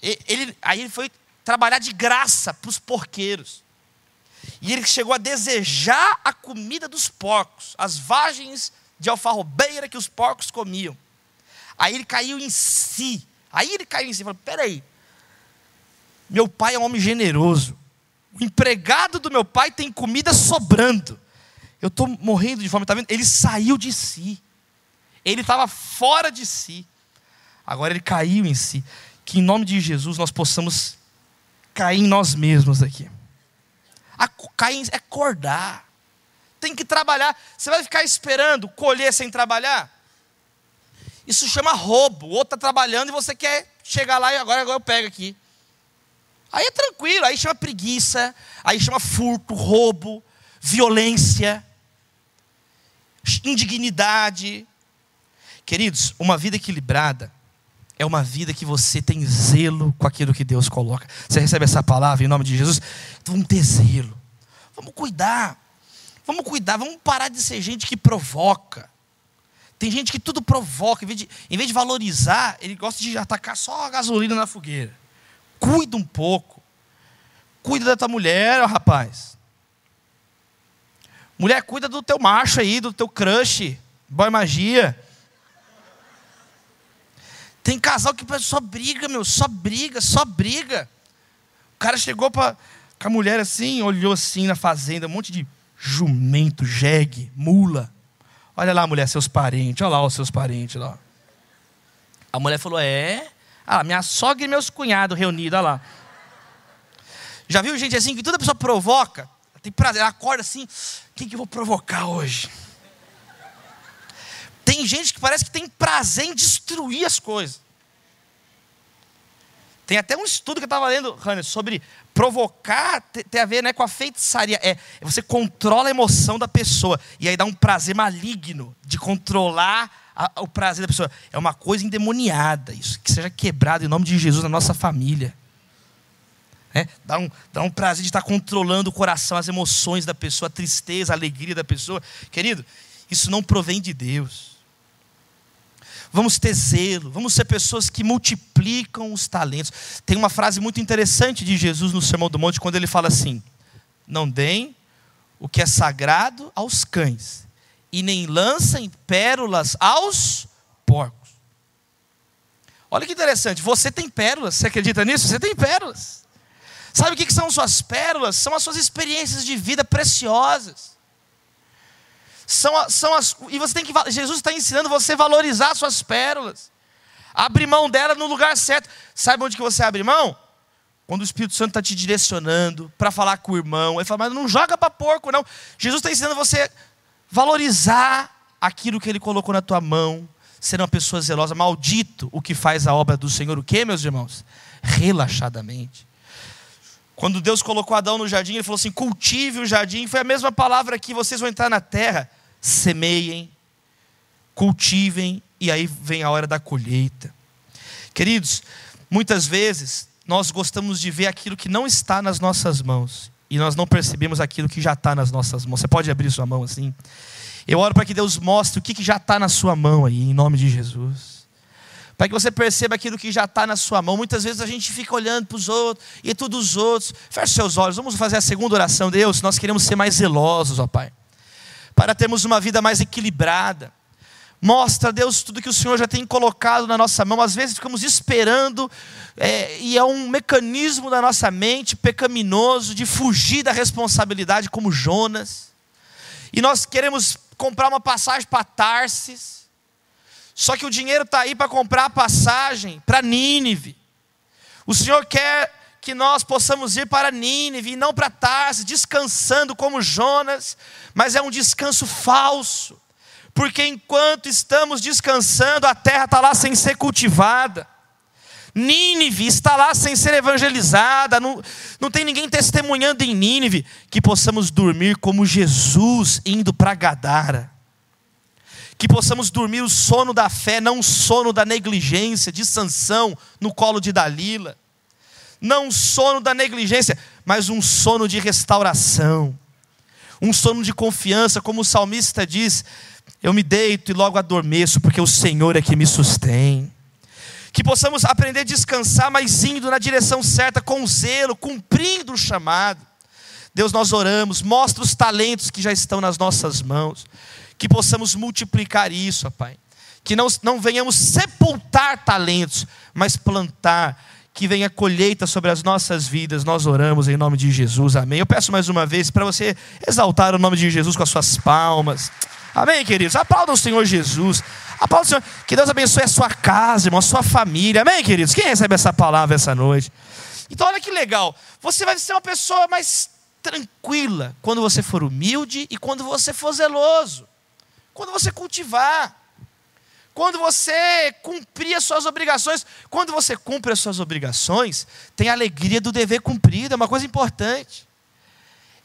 Ele, aí ele foi trabalhar de graça para os porqueiros. E ele chegou a desejar a comida dos porcos, as vagens de alfarrobeira que os porcos comiam. Aí ele caiu em si. Aí ele caiu em si e falou: peraí, meu pai é um homem generoso. O empregado do meu pai tem comida sobrando. Eu estou morrendo de fome, está vendo? Ele saiu de si. Ele estava fora de si. Agora ele caiu em si. Que em nome de Jesus nós possamos cair em nós mesmos aqui. Cair é acordar. Tem que trabalhar. Você vai ficar esperando colher sem trabalhar? Isso chama roubo. O outro está trabalhando e você quer chegar lá e agora, agora eu pego aqui. Aí é tranquilo, aí chama preguiça, aí chama furto, roubo, violência, indignidade. Queridos, uma vida equilibrada é uma vida que você tem zelo com aquilo que Deus coloca. Você recebe essa palavra em nome de Jesus? Vamos ter zelo. Vamos cuidar. Vamos cuidar, vamos parar de ser gente que provoca. Tem gente que tudo provoca, em vez de, em vez de valorizar, ele gosta de atacar só a gasolina na fogueira. Cuida um pouco. Cuida da tua mulher, rapaz. Mulher, cuida do teu macho aí, do teu crush, boy magia. Tem casal que só briga, meu, só briga, só briga. O cara chegou com a mulher assim, olhou assim na fazenda, um monte de jumento, jegue, mula. Olha lá, mulher, seus parentes, olha lá os seus parentes lá. A mulher falou: É? Ah, minha sogra e meus cunhados reunidos, olha lá. Já viu gente assim que toda pessoa provoca? Tem prazer, ela acorda assim: quem que eu vou provocar hoje? Tem gente que parece que tem prazer em destruir as coisas. Tem até um estudo que eu estava lendo, Hannes, sobre provocar, tem a ver né, com a feitiçaria. É, você controla a emoção da pessoa, e aí dá um prazer maligno de controlar a, o prazer da pessoa. É uma coisa endemoniada, isso, que seja quebrado em nome de Jesus na nossa família. É, dá, um, dá um prazer de estar controlando o coração, as emoções da pessoa, a tristeza, a alegria da pessoa. Querido, isso não provém de Deus vamos ter zelo, vamos ser pessoas que multiplicam os talentos. Tem uma frase muito interessante de Jesus no Sermão do Monte, quando ele fala assim: Não deem o que é sagrado aos cães, e nem lançem pérolas aos porcos. Olha que interessante, você tem pérolas, você acredita nisso? Você tem pérolas. Sabe o que são suas pérolas? São as suas experiências de vida preciosas. São, são as, e você tem que, Jesus está ensinando você a valorizar suas pérolas. Abre mão dela no lugar certo. Sabe onde que você abre mão? Quando o Espírito Santo está te direcionando para falar com o irmão. Ele fala, mas não joga para porco, não. Jesus está ensinando você valorizar aquilo que ele colocou na tua mão. Ser uma pessoa zelosa. Maldito o que faz a obra do Senhor. O que, meus irmãos? Relaxadamente. Quando Deus colocou Adão no jardim, ele falou assim: cultive o jardim. Foi a mesma palavra que vocês vão entrar na terra. Semeiem, cultivem, e aí vem a hora da colheita. Queridos, muitas vezes nós gostamos de ver aquilo que não está nas nossas mãos, e nós não percebemos aquilo que já está nas nossas mãos. Você pode abrir sua mão assim? Eu oro para que Deus mostre o que, que já está na sua mão aí, em nome de Jesus para que você perceba aquilo que já está na sua mão. Muitas vezes a gente fica olhando para os outros e tudo os outros. Feche seus olhos, vamos fazer a segunda oração. Deus, nós queremos ser mais zelosos, ó Pai, para termos uma vida mais equilibrada. Mostra, Deus, tudo que o Senhor já tem colocado na nossa mão. Às vezes ficamos esperando, é, e é um mecanismo da nossa mente pecaminoso de fugir da responsabilidade, como Jonas. E nós queremos comprar uma passagem para Tarsis só que o dinheiro está aí para comprar a passagem para Nínive. O Senhor quer que nós possamos ir para Nínive e não para Tarsis, descansando como Jonas, mas é um descanso falso, porque enquanto estamos descansando, a terra está lá sem ser cultivada. Nínive está lá sem ser evangelizada, não, não tem ninguém testemunhando em Nínive, que possamos dormir como Jesus indo para Gadara. Que possamos dormir o sono da fé, não o sono da negligência, de Sansão no colo de Dalila, não o sono da negligência, mas um sono de restauração, um sono de confiança, como o salmista diz: eu me deito e logo adormeço, porque o Senhor é que me sustém. Que possamos aprender a descansar, mas indo na direção certa, com zelo, cumprindo o chamado. Deus, nós oramos, mostra os talentos que já estão nas nossas mãos que possamos multiplicar isso, ó Pai. Que não, não venhamos sepultar talentos, mas plantar, que venha colheita sobre as nossas vidas. Nós oramos em nome de Jesus, amém. Eu peço mais uma vez para você exaltar o nome de Jesus com as suas palmas. Amém, queridos? Aplaudam o Senhor Jesus. Aplaudam o Senhor. Que Deus abençoe a sua casa, irmão, a sua família. Amém, queridos? Quem recebe essa palavra essa noite? Então, olha que legal. Você vai ser uma pessoa mais tranquila quando você for humilde e quando você for zeloso. Quando você cultivar, quando você cumprir as suas obrigações, quando você cumpre as suas obrigações, tem a alegria do dever cumprido, é uma coisa importante.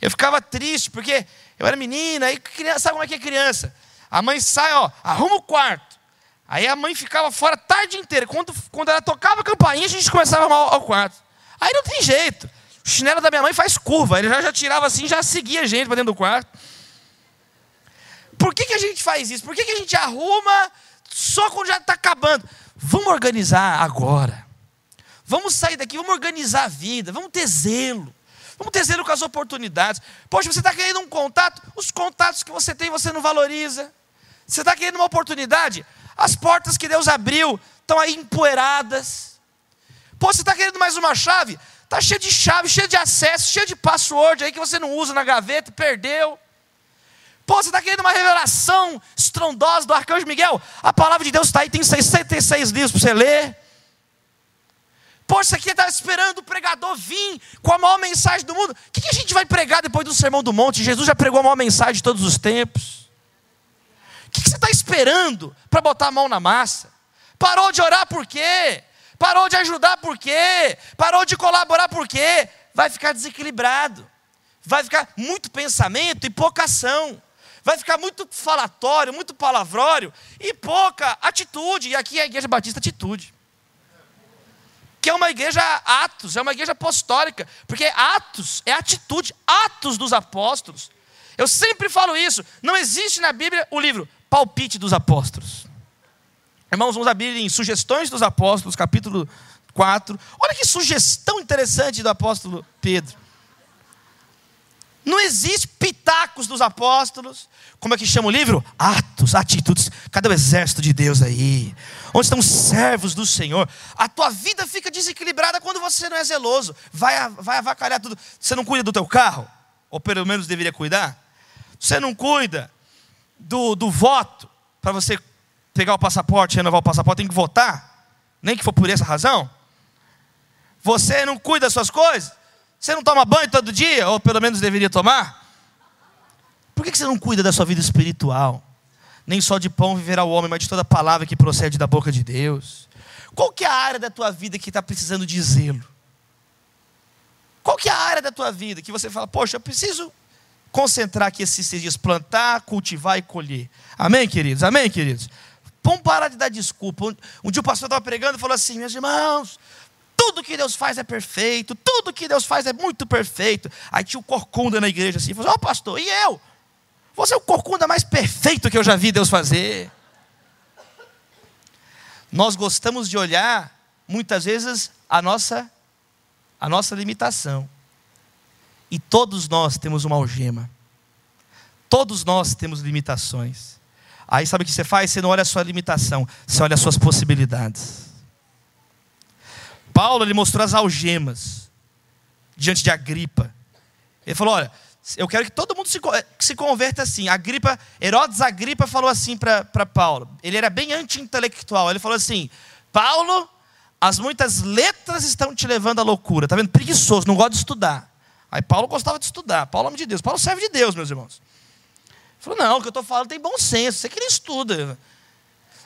Eu ficava triste porque eu era menina, aí criança, sabe como é que é criança? A mãe sai, ó, arruma o quarto. Aí a mãe ficava fora a tarde inteira. Quando, quando ela tocava a campainha, a gente começava a arrumar o quarto. Aí não tem jeito. O chinelo da minha mãe faz curva. Ele já, já tirava assim, já seguia a gente para dentro do quarto. Por que, que a gente faz isso? Por que, que a gente arruma só quando já está acabando? Vamos organizar agora. Vamos sair daqui, vamos organizar a vida, vamos ter zelo. Vamos ter zelo com as oportunidades. Poxa, você está querendo um contato? Os contatos que você tem você não valoriza. Você está querendo uma oportunidade? As portas que Deus abriu estão aí empoeiradas. Pô, você está querendo mais uma chave? Está cheio de chave, cheio de acesso, cheio de password aí que você não usa na gaveta, perdeu. Pô, você está querendo uma revelação estrondosa do arcanjo Miguel? A palavra de Deus está aí, tem 66 livros para você ler. Poxa, aqui está esperando o pregador vir com a maior mensagem do mundo. O que, que a gente vai pregar depois do Sermão do Monte? Jesus já pregou a maior mensagem de todos os tempos. O que, que você está esperando para botar a mão na massa? Parou de orar por quê? Parou de ajudar por quê? Parou de colaborar por quê? Vai ficar desequilibrado. Vai ficar muito pensamento e pouca ação vai ficar muito falatório, muito palavrório e pouca atitude. E aqui é a Igreja Batista Atitude. Que é uma igreja Atos, é uma igreja apostólica, porque Atos é atitude, Atos dos apóstolos. Eu sempre falo isso, não existe na Bíblia o livro Palpite dos Apóstolos. Irmãos, vamos abrir em Sugestões dos Apóstolos, capítulo 4. Olha que sugestão interessante do apóstolo Pedro. Não existe pitaco tacos dos apóstolos. Como é que chama o livro? Atos, atitudes. Cadê o exército de Deus aí? Onde estão os servos do Senhor? A tua vida fica desequilibrada quando você não é zeloso. Vai, vai avacalhar tudo. Você não cuida do teu carro? Ou pelo menos deveria cuidar? Você não cuida do, do voto para você pegar o passaporte, renovar o passaporte, tem que votar? Nem que for por essa razão? Você não cuida das suas coisas? Você não toma banho todo dia? Ou pelo menos deveria tomar? Por que você não cuida da sua vida espiritual? Nem só de pão viverá o homem, mas de toda palavra que procede da boca de Deus. Qual que é a área da tua vida que está precisando de zelo? Qual que é a área da tua vida que você fala, poxa, eu preciso concentrar aqui esses dias, plantar, cultivar e colher. Amém, queridos? Amém, queridos? Vamos parar de dar desculpa. Um, um dia o pastor estava pregando e falou assim: meus irmãos, tudo que Deus faz é perfeito, tudo que Deus faz é muito perfeito. Aí tinha o corcunda na igreja assim, falou: Ó oh, pastor, e eu? Você é o corcunda mais perfeito que eu já vi Deus fazer. Nós gostamos de olhar, muitas vezes, a nossa, a nossa limitação. E todos nós temos uma algema. Todos nós temos limitações. Aí sabe o que você faz? Você não olha a sua limitação, você olha as suas possibilidades. Paulo ele mostrou as algemas diante de Agripa. Ele falou: Olha, eu quero que todo mundo se, se converta assim. Agripa, Herodes Agripa falou assim para Paulo. Ele era bem anti-intelectual. Ele falou assim: Paulo, as muitas letras estão te levando à loucura. Está vendo? Preguiçoso, não gosta de estudar. Aí Paulo gostava de estudar. Paulo é homem de Deus. Paulo serve de Deus, meus irmãos. Ele falou: Não, o que eu estou falando tem bom senso. Você que ele estuda.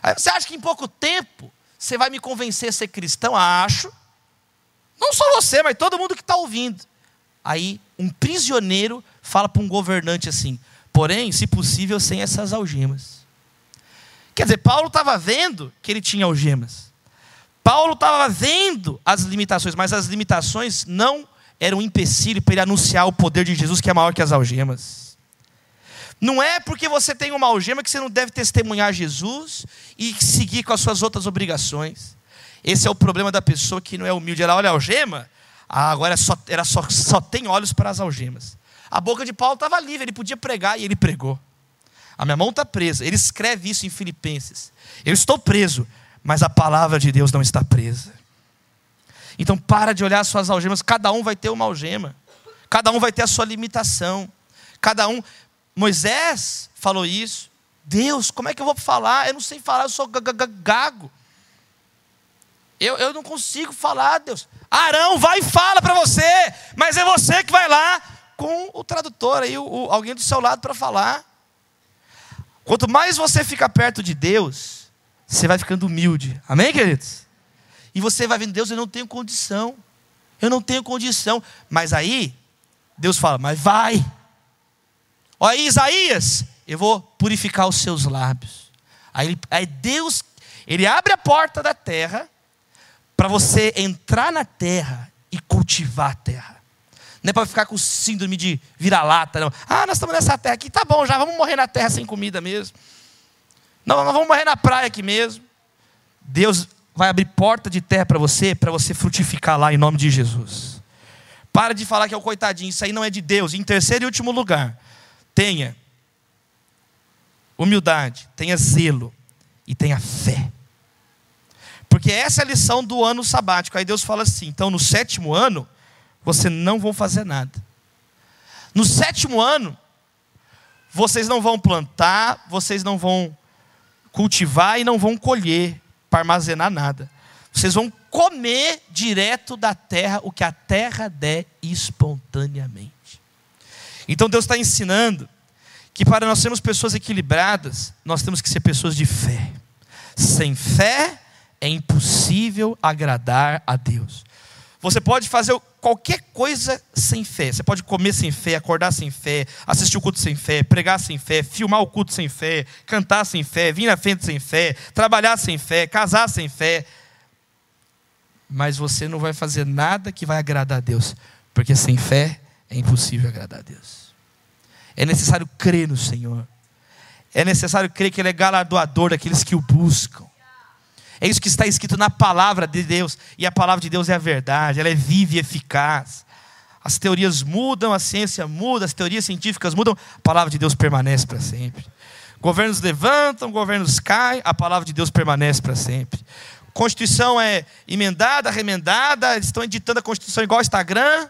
Aí você acha que em pouco tempo você vai me convencer a ser cristão? Acho. Não só você, mas todo mundo que está ouvindo. Aí um prisioneiro fala para um governante assim: porém, se possível, sem essas algemas. Quer dizer, Paulo estava vendo que ele tinha algemas. Paulo estava vendo as limitações, mas as limitações não eram um empecilho para ele anunciar o poder de Jesus que é maior que as algemas. Não é porque você tem uma algema que você não deve testemunhar Jesus e seguir com as suas outras obrigações. Esse é o problema da pessoa que não é humilde. Ela olha a algema, ah, agora só, ela só, só tem olhos para as algemas. A boca de Paulo estava livre, ele podia pregar e ele pregou. A minha mão está presa. Ele escreve isso em Filipenses. Eu estou preso, mas a palavra de Deus não está presa. Então para de olhar as suas algemas. Cada um vai ter uma algema. Cada um vai ter a sua limitação. Cada um. Moisés falou isso. Deus, como é que eu vou falar? Eu não sei falar, eu sou gago. Eu, eu não consigo falar, Deus. Arão, vai e fala para você, mas é você que vai lá com o tradutor aí, o, o, alguém do seu lado para falar. Quanto mais você fica perto de Deus, você vai ficando humilde. Amém, queridos? E você vai vendo, Deus, eu não tenho condição. Eu não tenho condição. Mas aí, Deus fala, mas vai. Olha aí, Isaías, eu vou purificar os seus lábios. Aí, aí Deus, ele abre a porta da terra para você entrar na terra e cultivar a terra. Não é para ficar com síndrome de vira-lata, não. Ah, nós estamos nessa terra aqui, tá bom, já vamos morrer na terra sem comida mesmo. Não, nós vamos morrer na praia aqui mesmo. Deus vai abrir porta de terra para você, para você frutificar lá em nome de Jesus. Para de falar que é o coitadinho, isso aí não é de Deus. Em terceiro e último lugar, tenha humildade, tenha zelo e tenha fé. Porque essa é a lição do ano sabático. Aí Deus fala assim: então no sétimo ano, vocês não vão fazer nada. No sétimo ano, vocês não vão plantar, vocês não vão cultivar e não vão colher para armazenar nada. Vocês vão comer direto da terra o que a terra der espontaneamente. Então Deus está ensinando que para nós sermos pessoas equilibradas, nós temos que ser pessoas de fé. Sem fé, é impossível agradar a Deus. Você pode fazer qualquer coisa sem fé. Você pode comer sem fé, acordar sem fé, assistir o culto sem fé, pregar sem fé, filmar o culto sem fé, cantar sem fé, vir na frente sem fé, trabalhar sem fé, casar sem fé. Mas você não vai fazer nada que vai agradar a Deus, porque sem fé é impossível agradar a Deus. É necessário crer no Senhor. É necessário crer que Ele é galardoador daqueles que o buscam. É isso que está escrito na palavra de Deus. E a palavra de Deus é a verdade, ela é viva e eficaz. as teorias mudam, a ciência muda, as teorias científicas mudam, a palavra de Deus permanece para sempre. Governos levantam, governos caem, a palavra de Deus permanece para sempre. Constituição é emendada, remendada, eles estão editando a Constituição igual ao Instagram.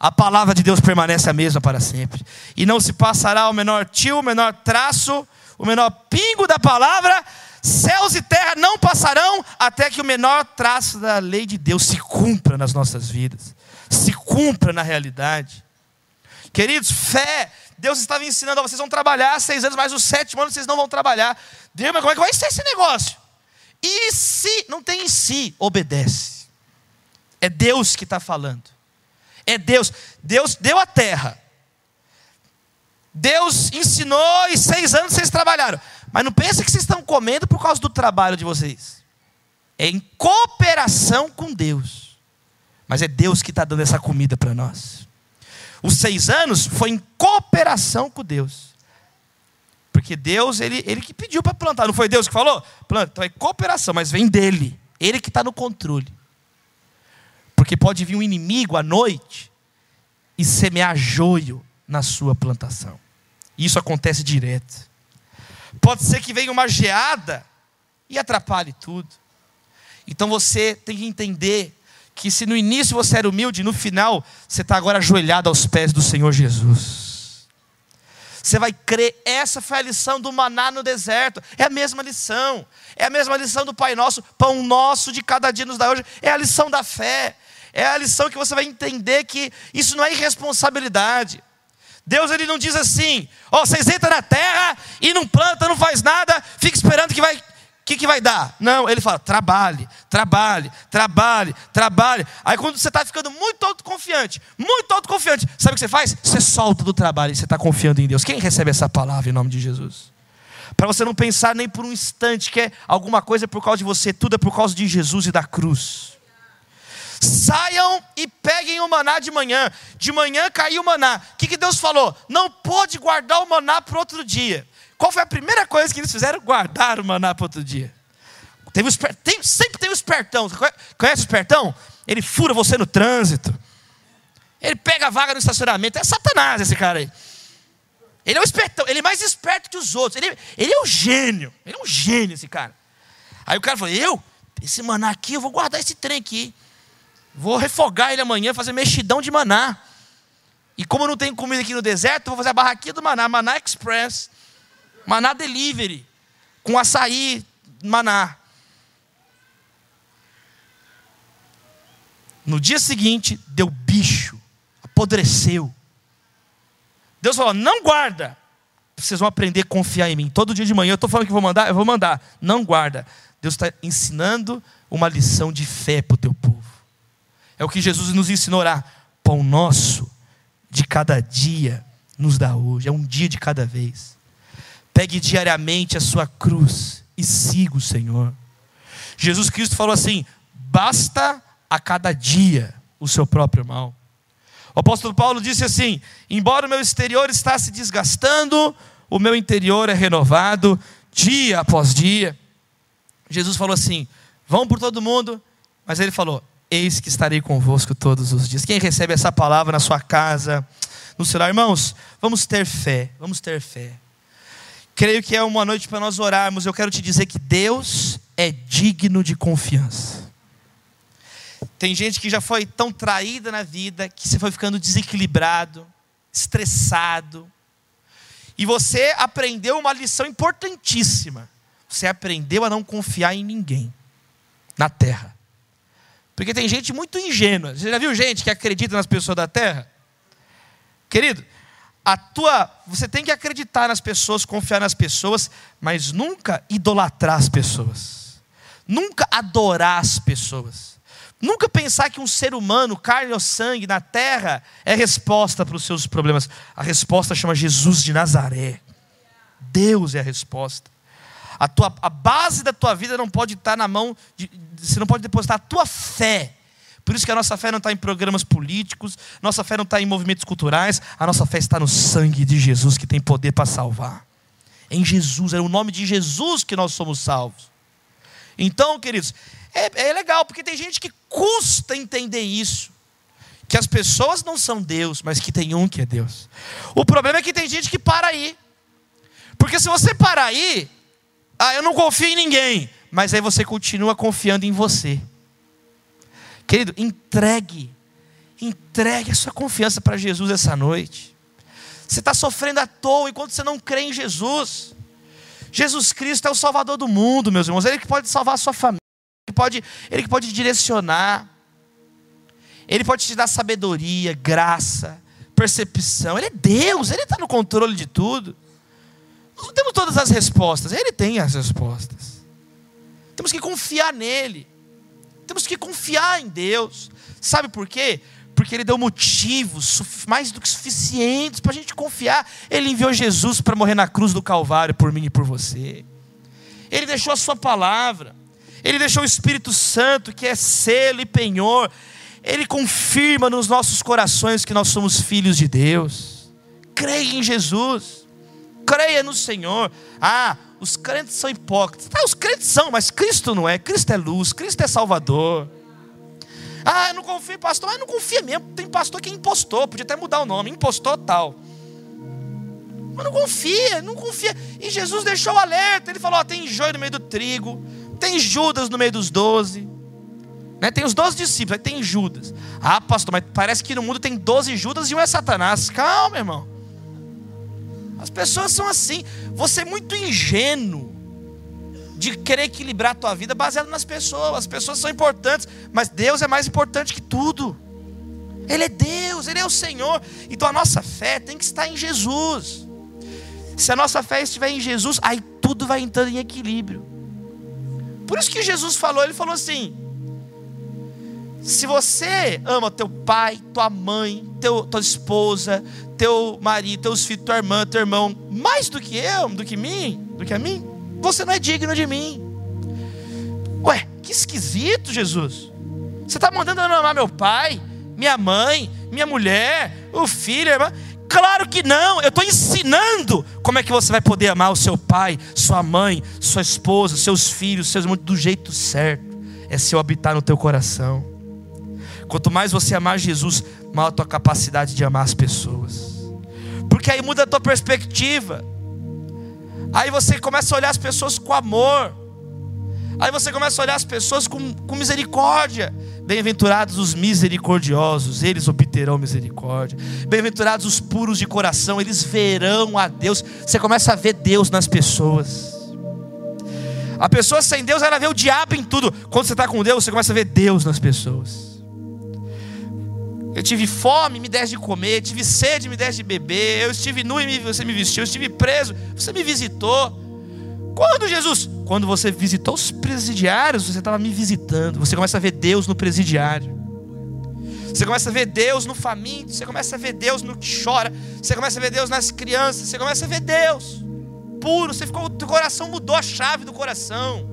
A palavra de Deus permanece a mesma para sempre. E não se passará o menor tio, o menor traço, o menor pingo da palavra. Céus e terra não passarão até que o menor traço da lei de Deus se cumpra nas nossas vidas, se cumpra na realidade. Queridos, fé. Deus estava ensinando, vocês vão trabalhar seis anos, mas o sétimo ano vocês não vão trabalhar. Deus, mas como é que vai ser esse negócio? E se, não tem em si, obedece. É Deus que está falando. É Deus. Deus deu a terra. Deus ensinou e seis anos vocês trabalharam. Mas não pense que vocês estão comendo por causa do trabalho de vocês. É em cooperação com Deus. Mas é Deus que está dando essa comida para nós. Os seis anos foi em cooperação com Deus. Porque Deus, ele, ele que pediu para plantar, não foi Deus que falou? Planta, então é cooperação, mas vem dele. Ele que está no controle. Porque pode vir um inimigo à noite e semear joio na sua plantação. Isso acontece direto. Pode ser que venha uma geada e atrapalhe tudo. Então você tem que entender que se no início você era humilde, no final você está agora ajoelhado aos pés do Senhor Jesus. Você vai crer. Essa foi a lição do maná no deserto. É a mesma lição. É a mesma lição do Pai Nosso. Pão nosso de cada dia nos dá hoje. É a lição da fé. É a lição que você vai entender que isso não é irresponsabilidade. Deus ele não diz assim: ó, oh, vocês entram na terra e não planta, não faz nada, fica esperando que vai que, que vai dar? Não, ele fala: trabalhe, trabalhe, trabalhe, trabalhe. Aí quando você está ficando muito autoconfiante, muito autoconfiante, sabe o que você faz? Você solta do trabalho e você está confiando em Deus. Quem recebe essa palavra em nome de Jesus? Para você não pensar nem por um instante que é alguma coisa por causa de você, tudo é por causa de Jesus e da cruz. Saiam e peguem o maná de manhã. De manhã caiu o maná. O que, que Deus falou? Não pode guardar o maná para outro dia. Qual foi a primeira coisa que eles fizeram? Guardar o maná para outro dia. Tem, sempre tem o espertão. Conhece o espertão? Ele fura você no trânsito. Ele pega a vaga no estacionamento. É Satanás esse cara aí. Ele é o espertão. Ele é mais esperto que os outros. Ele, ele é um gênio. Ele é um gênio, esse cara. Aí o cara falou: Eu, esse maná aqui, eu vou guardar esse trem aqui. Vou refogar ele amanhã, fazer mexidão de maná. E como eu não tenho comida aqui no deserto, vou fazer a barraquinha do maná, Maná Express. Maná Delivery, com açaí, maná. No dia seguinte, deu bicho, apodreceu. Deus falou: não guarda. Vocês vão aprender a confiar em mim. Todo dia de manhã eu estou falando que vou mandar, eu vou mandar. Não guarda. Deus está ensinando uma lição de fé para o teu povo. É o que Jesus nos ensinou orar. Pão nosso de cada dia nos dá hoje. É um dia de cada vez. Pegue diariamente a sua cruz e siga o Senhor. Jesus Cristo falou assim: basta a cada dia o seu próprio mal. O apóstolo Paulo disse assim: embora o meu exterior está se desgastando, o meu interior é renovado dia após dia. Jesus falou assim: vão por todo mundo, mas ele falou: eis que estarei convosco todos os dias. Quem recebe essa palavra na sua casa, no seu lar, irmãos, vamos ter fé, vamos ter fé. Creio que é uma noite para nós orarmos. Eu quero te dizer que Deus é digno de confiança. Tem gente que já foi tão traída na vida que você foi ficando desequilibrado, estressado. E você aprendeu uma lição importantíssima. Você aprendeu a não confiar em ninguém na terra. Porque tem gente muito ingênua. Você já viu gente que acredita nas pessoas da terra? Querido, a tua, você tem que acreditar nas pessoas, confiar nas pessoas, mas nunca idolatrar as pessoas. Nunca adorar as pessoas. Nunca pensar que um ser humano, carne ou sangue, na terra, é resposta para os seus problemas. A resposta chama Jesus de Nazaré. Deus é a resposta. A, tua, a base da tua vida não pode estar na mão, de, você não pode depositar a tua fé por isso que a nossa fé não está em programas políticos, nossa fé não está em movimentos culturais, a nossa fé está no sangue de Jesus que tem poder para salvar. Em Jesus, é o nome de Jesus que nós somos salvos. Então, queridos, é, é legal, porque tem gente que custa entender isso. que as pessoas não são Deus, mas que tem um que é Deus. O problema é que tem gente que para aí. Porque se você parar aí, ah, eu não confio em ninguém, mas aí você continua confiando em você. Querido, entregue, entregue a sua confiança para Jesus essa noite. Você está sofrendo à toa enquanto você não crê em Jesus. Jesus Cristo é o Salvador do mundo, meus irmãos. Ele que pode salvar a sua família, ele, pode, ele que pode direcionar. Ele pode te dar sabedoria, graça, percepção. Ele é Deus, Ele está no controle de tudo. Não temos todas as respostas, Ele tem as respostas. Temos que confiar nele. Temos que confiar em Deus. Sabe por quê? Porque Ele deu motivos mais do que suficientes para a gente confiar. Ele enviou Jesus para morrer na cruz do Calvário por mim e por você. Ele deixou a Sua palavra. Ele deixou o Espírito Santo, que é selo e penhor. Ele confirma nos nossos corações que nós somos filhos de Deus. Creia em Jesus. Creia no Senhor. Ah, os crentes são hipócritas. Ah, os crentes são, mas Cristo não é. Cristo é luz, Cristo é Salvador. Ah, eu não confio em pastor. Ah, não confia mesmo. Tem pastor que é impostor, podia até mudar o nome, impostor tal. Mas não confia, não confia. E Jesus deixou o alerta. Ele falou: ó, tem joio no meio do trigo, tem Judas no meio dos doze. Né? Tem os doze discípulos, aí tem Judas. Ah, pastor, mas parece que no mundo tem doze Judas e um é Satanás. Calma, irmão. As pessoas são assim. Você é muito ingênuo de querer equilibrar a tua vida baseado nas pessoas. As pessoas são importantes, mas Deus é mais importante que tudo. Ele é Deus, Ele é o Senhor. Então a nossa fé tem que estar em Jesus. Se a nossa fé estiver em Jesus, aí tudo vai entrando em equilíbrio. Por isso que Jesus falou, ele falou assim: se você ama teu pai, tua mãe, teu, tua esposa, teu marido, teus filhos, tua irmã, teu irmão, mais do que eu, do que mim, do que a mim, você não é digno de mim. Ué, que esquisito, Jesus. Você está mandando eu amar meu pai, minha mãe, minha mulher, o filho, a irmã. Claro que não, eu estou ensinando como é que você vai poder amar o seu pai, sua mãe, sua esposa, seus filhos, seus irmãos do jeito certo. É se eu habitar no teu coração. Quanto mais você amar Jesus, maior a tua capacidade de amar as pessoas. Porque aí muda a tua perspectiva. Aí você começa a olhar as pessoas com amor. Aí você começa a olhar as pessoas com, com misericórdia. Bem-aventurados os misericordiosos, eles obterão misericórdia. Bem-aventurados os puros de coração, eles verão a Deus. Você começa a ver Deus nas pessoas. A pessoa sem Deus, ela vê o diabo em tudo. Quando você está com Deus, você começa a ver Deus nas pessoas. Eu tive fome, me deste de comer, tive sede, me deste de beber, eu estive nu e você me vestiu, eu estive preso, você me visitou. Quando, Jesus? Quando você visitou os presidiários, você estava me visitando. Você começa a ver Deus no presidiário. Você começa a ver Deus no faminto, você começa a ver Deus no que chora, você começa a ver Deus nas crianças, você começa a ver Deus puro, você ficou, o coração mudou a chave do coração.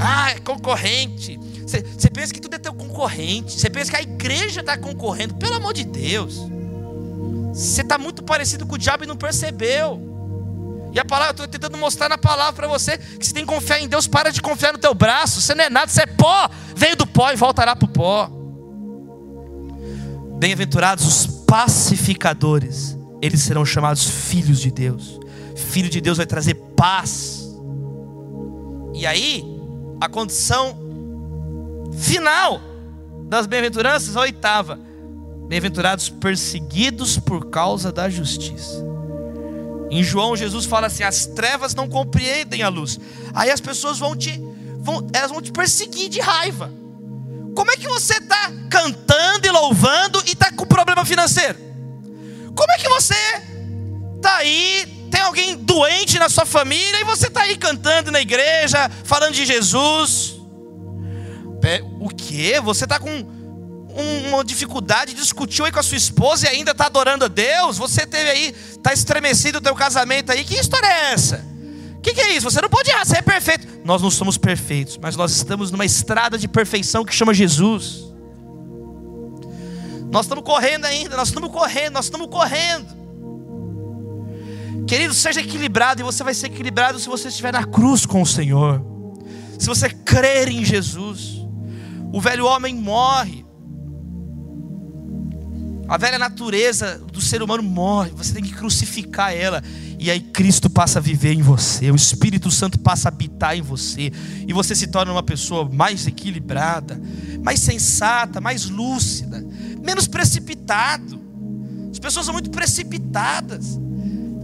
Ah, é concorrente. Você, pensa que tudo é teu concorrente. Você pensa que a igreja está concorrendo. Pelo amor de Deus. Você está muito parecido com o diabo e não percebeu. E a palavra, eu estou tentando mostrar na palavra para você que se tem que confiar em Deus, para de confiar no teu braço. Você não é nada, você é pó. Veio do pó e voltará para o pó. Bem-aventurados os pacificadores, eles serão chamados filhos de Deus. Filho de Deus vai trazer paz. E aí, a condição final das bem-aventuranças, a oitava. Bem-aventurados perseguidos por causa da justiça. Em João, Jesus fala assim: as trevas não compreendem a luz. Aí as pessoas vão te, vão, elas vão te perseguir de raiva. Como é que você está cantando e louvando e está com problema financeiro? Como é que você está aí, tem alguém doente na sua família e você está aí cantando na igreja, falando de Jesus? O que? Você está com uma dificuldade, discutiu aí com a sua esposa e ainda está adorando a Deus? Você teve aí, está estremecido o teu casamento aí? Que história é essa? O que, que, é isso? Você não pode errar, você é perfeito. Nós não somos perfeitos, mas nós estamos numa estrada de perfeição que chama Jesus. Nós estamos correndo ainda, nós estamos correndo, nós estamos correndo. Querido, seja equilibrado e você vai ser equilibrado se você estiver na cruz com o Senhor. Se você crer em Jesus o velho homem morre. A velha natureza do ser humano morre, você tem que crucificar ela. E aí Cristo passa a viver em você, o Espírito Santo passa a habitar em você, e você se torna uma pessoa mais equilibrada, mais sensata, mais lúcida, menos precipitado. As pessoas são muito precipitadas.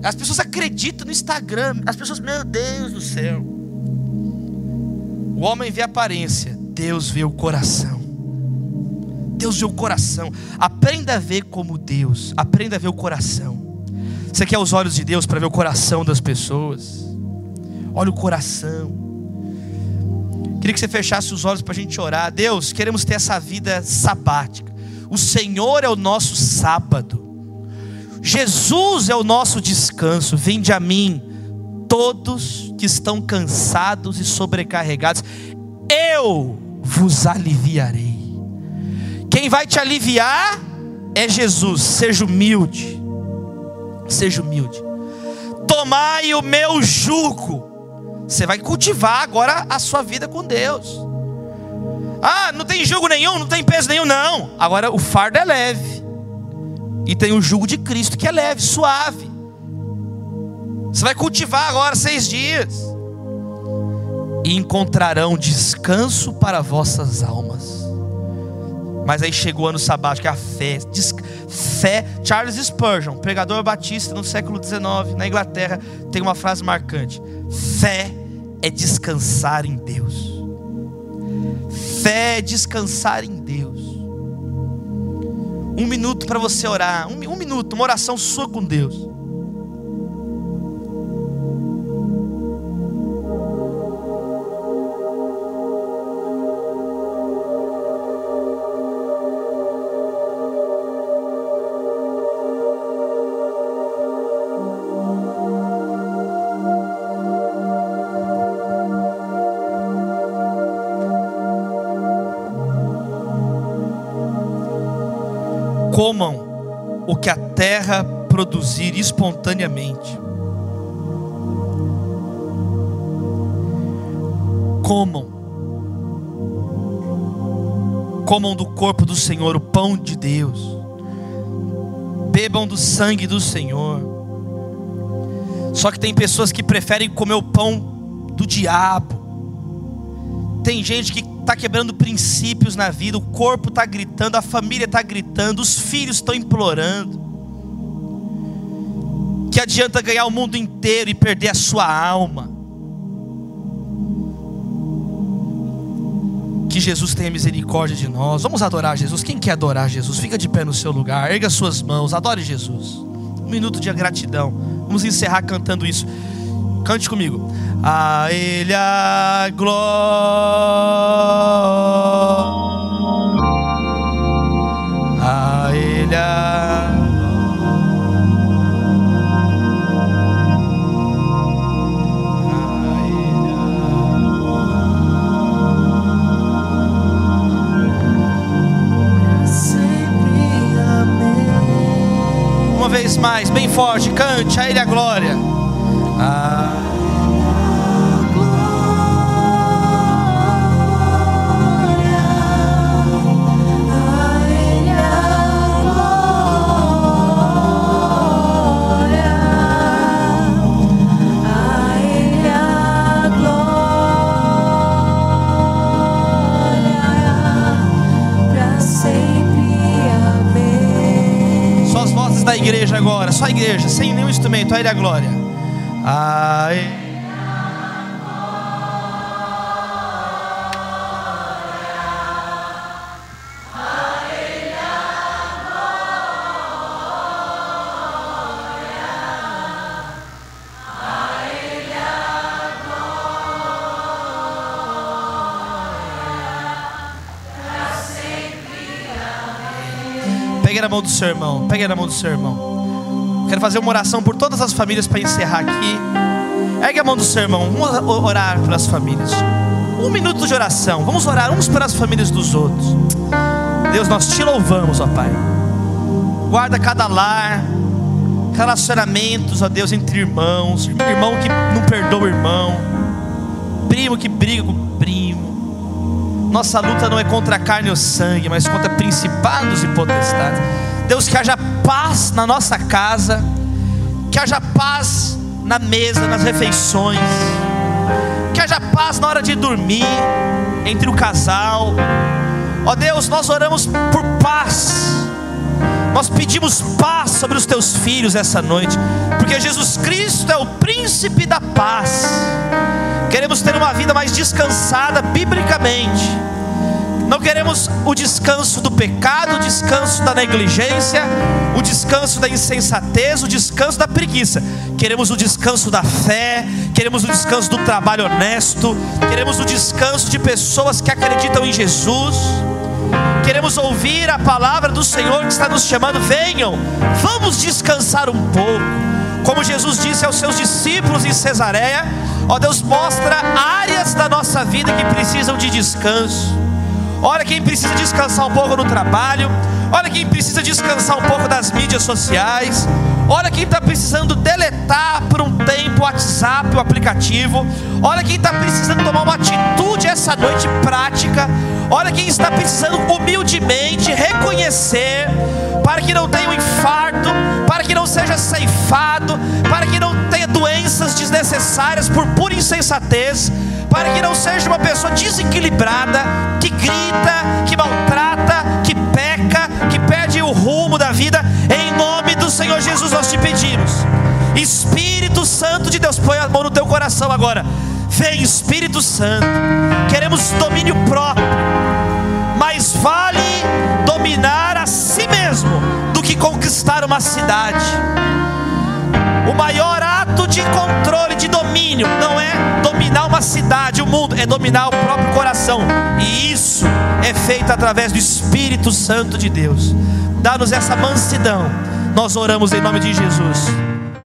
As pessoas acreditam no Instagram. As pessoas, meu Deus do céu. O homem vê a aparência, Deus vê o coração. Deus vê o coração. Aprenda a ver como Deus. Aprenda a ver o coração. Você quer os olhos de Deus para ver o coração das pessoas? Olha o coração. Queria que você fechasse os olhos para a gente orar. Deus, queremos ter essa vida sabática. O Senhor é o nosso sábado. Jesus é o nosso descanso. Vinde a mim, todos que estão cansados e sobrecarregados, eu vos aliviarei. Quem vai te aliviar é Jesus. Seja humilde. Seja humilde. Tomai o meu jugo. Você vai cultivar agora a sua vida com Deus. Ah, não tem jugo nenhum, não tem peso nenhum, não. Agora o fardo é leve. E tem o jugo de Cristo que é leve, suave. Você vai cultivar agora seis dias. E encontrarão descanso para vossas almas. Mas aí chegou o ano sabático, é a fé. Fé, Charles Spurgeon, pregador batista no século XIX, na Inglaterra, tem uma frase marcante: Fé é descansar em Deus. Fé é descansar em Deus. Um minuto para você orar. Um, um minuto, uma oração sua com Deus. Que a terra produzir espontaneamente. Comam. Comam do corpo do Senhor o pão de Deus. Bebam do sangue do Senhor. Só que tem pessoas que preferem comer o pão do diabo. Tem gente que está quebrando princípios na vida, o corpo está gritando, a família está gritando, os filhos estão implorando. Que adianta ganhar o mundo inteiro e perder a sua alma? Que Jesus tenha misericórdia de nós. Vamos adorar Jesus. Quem quer adorar Jesus? Fica de pé no seu lugar, erga suas mãos, adore Jesus. Um minuto de gratidão. Vamos encerrar cantando isso. Cante comigo. A Ele a glória. A Ele a Uma vez mais, bem forte, cante a Ele a glória. Igreja agora, só a igreja, sem nenhum instrumento, a a glória. A mão do seu irmão. Pegue na mão do seu irmão. Quero fazer uma oração por todas as famílias para encerrar aqui. Ergue a mão do seu irmão. Vamos orar pelas famílias. Um minuto de oração. Vamos orar uns pelas famílias dos outros. Deus, nós te louvamos, ó Pai. Guarda cada lar, relacionamentos, ó Deus, entre irmãos. Irmão que não perdoa o irmão. Primo que briga com nossa luta não é contra a carne ou sangue, mas contra principados e potestades. Deus, que haja paz na nossa casa, que haja paz na mesa, nas refeições, que haja paz na hora de dormir, entre o casal. Ó Deus, nós oramos por paz. Nós pedimos paz sobre os teus filhos essa noite, porque Jesus Cristo é o príncipe da paz. Queremos ter uma vida mais descansada biblicamente. Não queremos o descanso do pecado, o descanso da negligência, o descanso da insensatez, o descanso da preguiça. Queremos o descanso da fé, queremos o descanso do trabalho honesto, queremos o descanso de pessoas que acreditam em Jesus. Queremos ouvir a palavra do Senhor que está nos chamando. Venham, vamos descansar um pouco. Como Jesus disse aos seus discípulos em Cesareia, ó Deus, mostra áreas da nossa vida que precisam de descanso. Olha quem precisa descansar um pouco no trabalho. Olha quem precisa descansar um pouco das mídias sociais. Olha quem está precisando deletar por um tempo o WhatsApp, o aplicativo. Olha quem está precisando tomar uma atitude essa noite prática. Olha quem está precisando humildemente reconhecer para que não tenha um infarto, para que não seja ceifado, para que não doenças desnecessárias por pura insensatez, para que não seja uma pessoa desequilibrada, que grita, que maltrata, que peca, que perde o rumo da vida. Em nome do Senhor Jesus nós te pedimos. Espírito Santo de Deus, põe a mão no teu coração agora. Vem, Espírito Santo. Queremos domínio próprio. Mas vale dominar a si mesmo do que conquistar uma cidade. O maior de controle, de domínio, não é dominar uma cidade, o mundo, é dominar o próprio coração. E isso é feito através do Espírito Santo de Deus. Dá-nos essa mansidão. Nós oramos em nome de Jesus.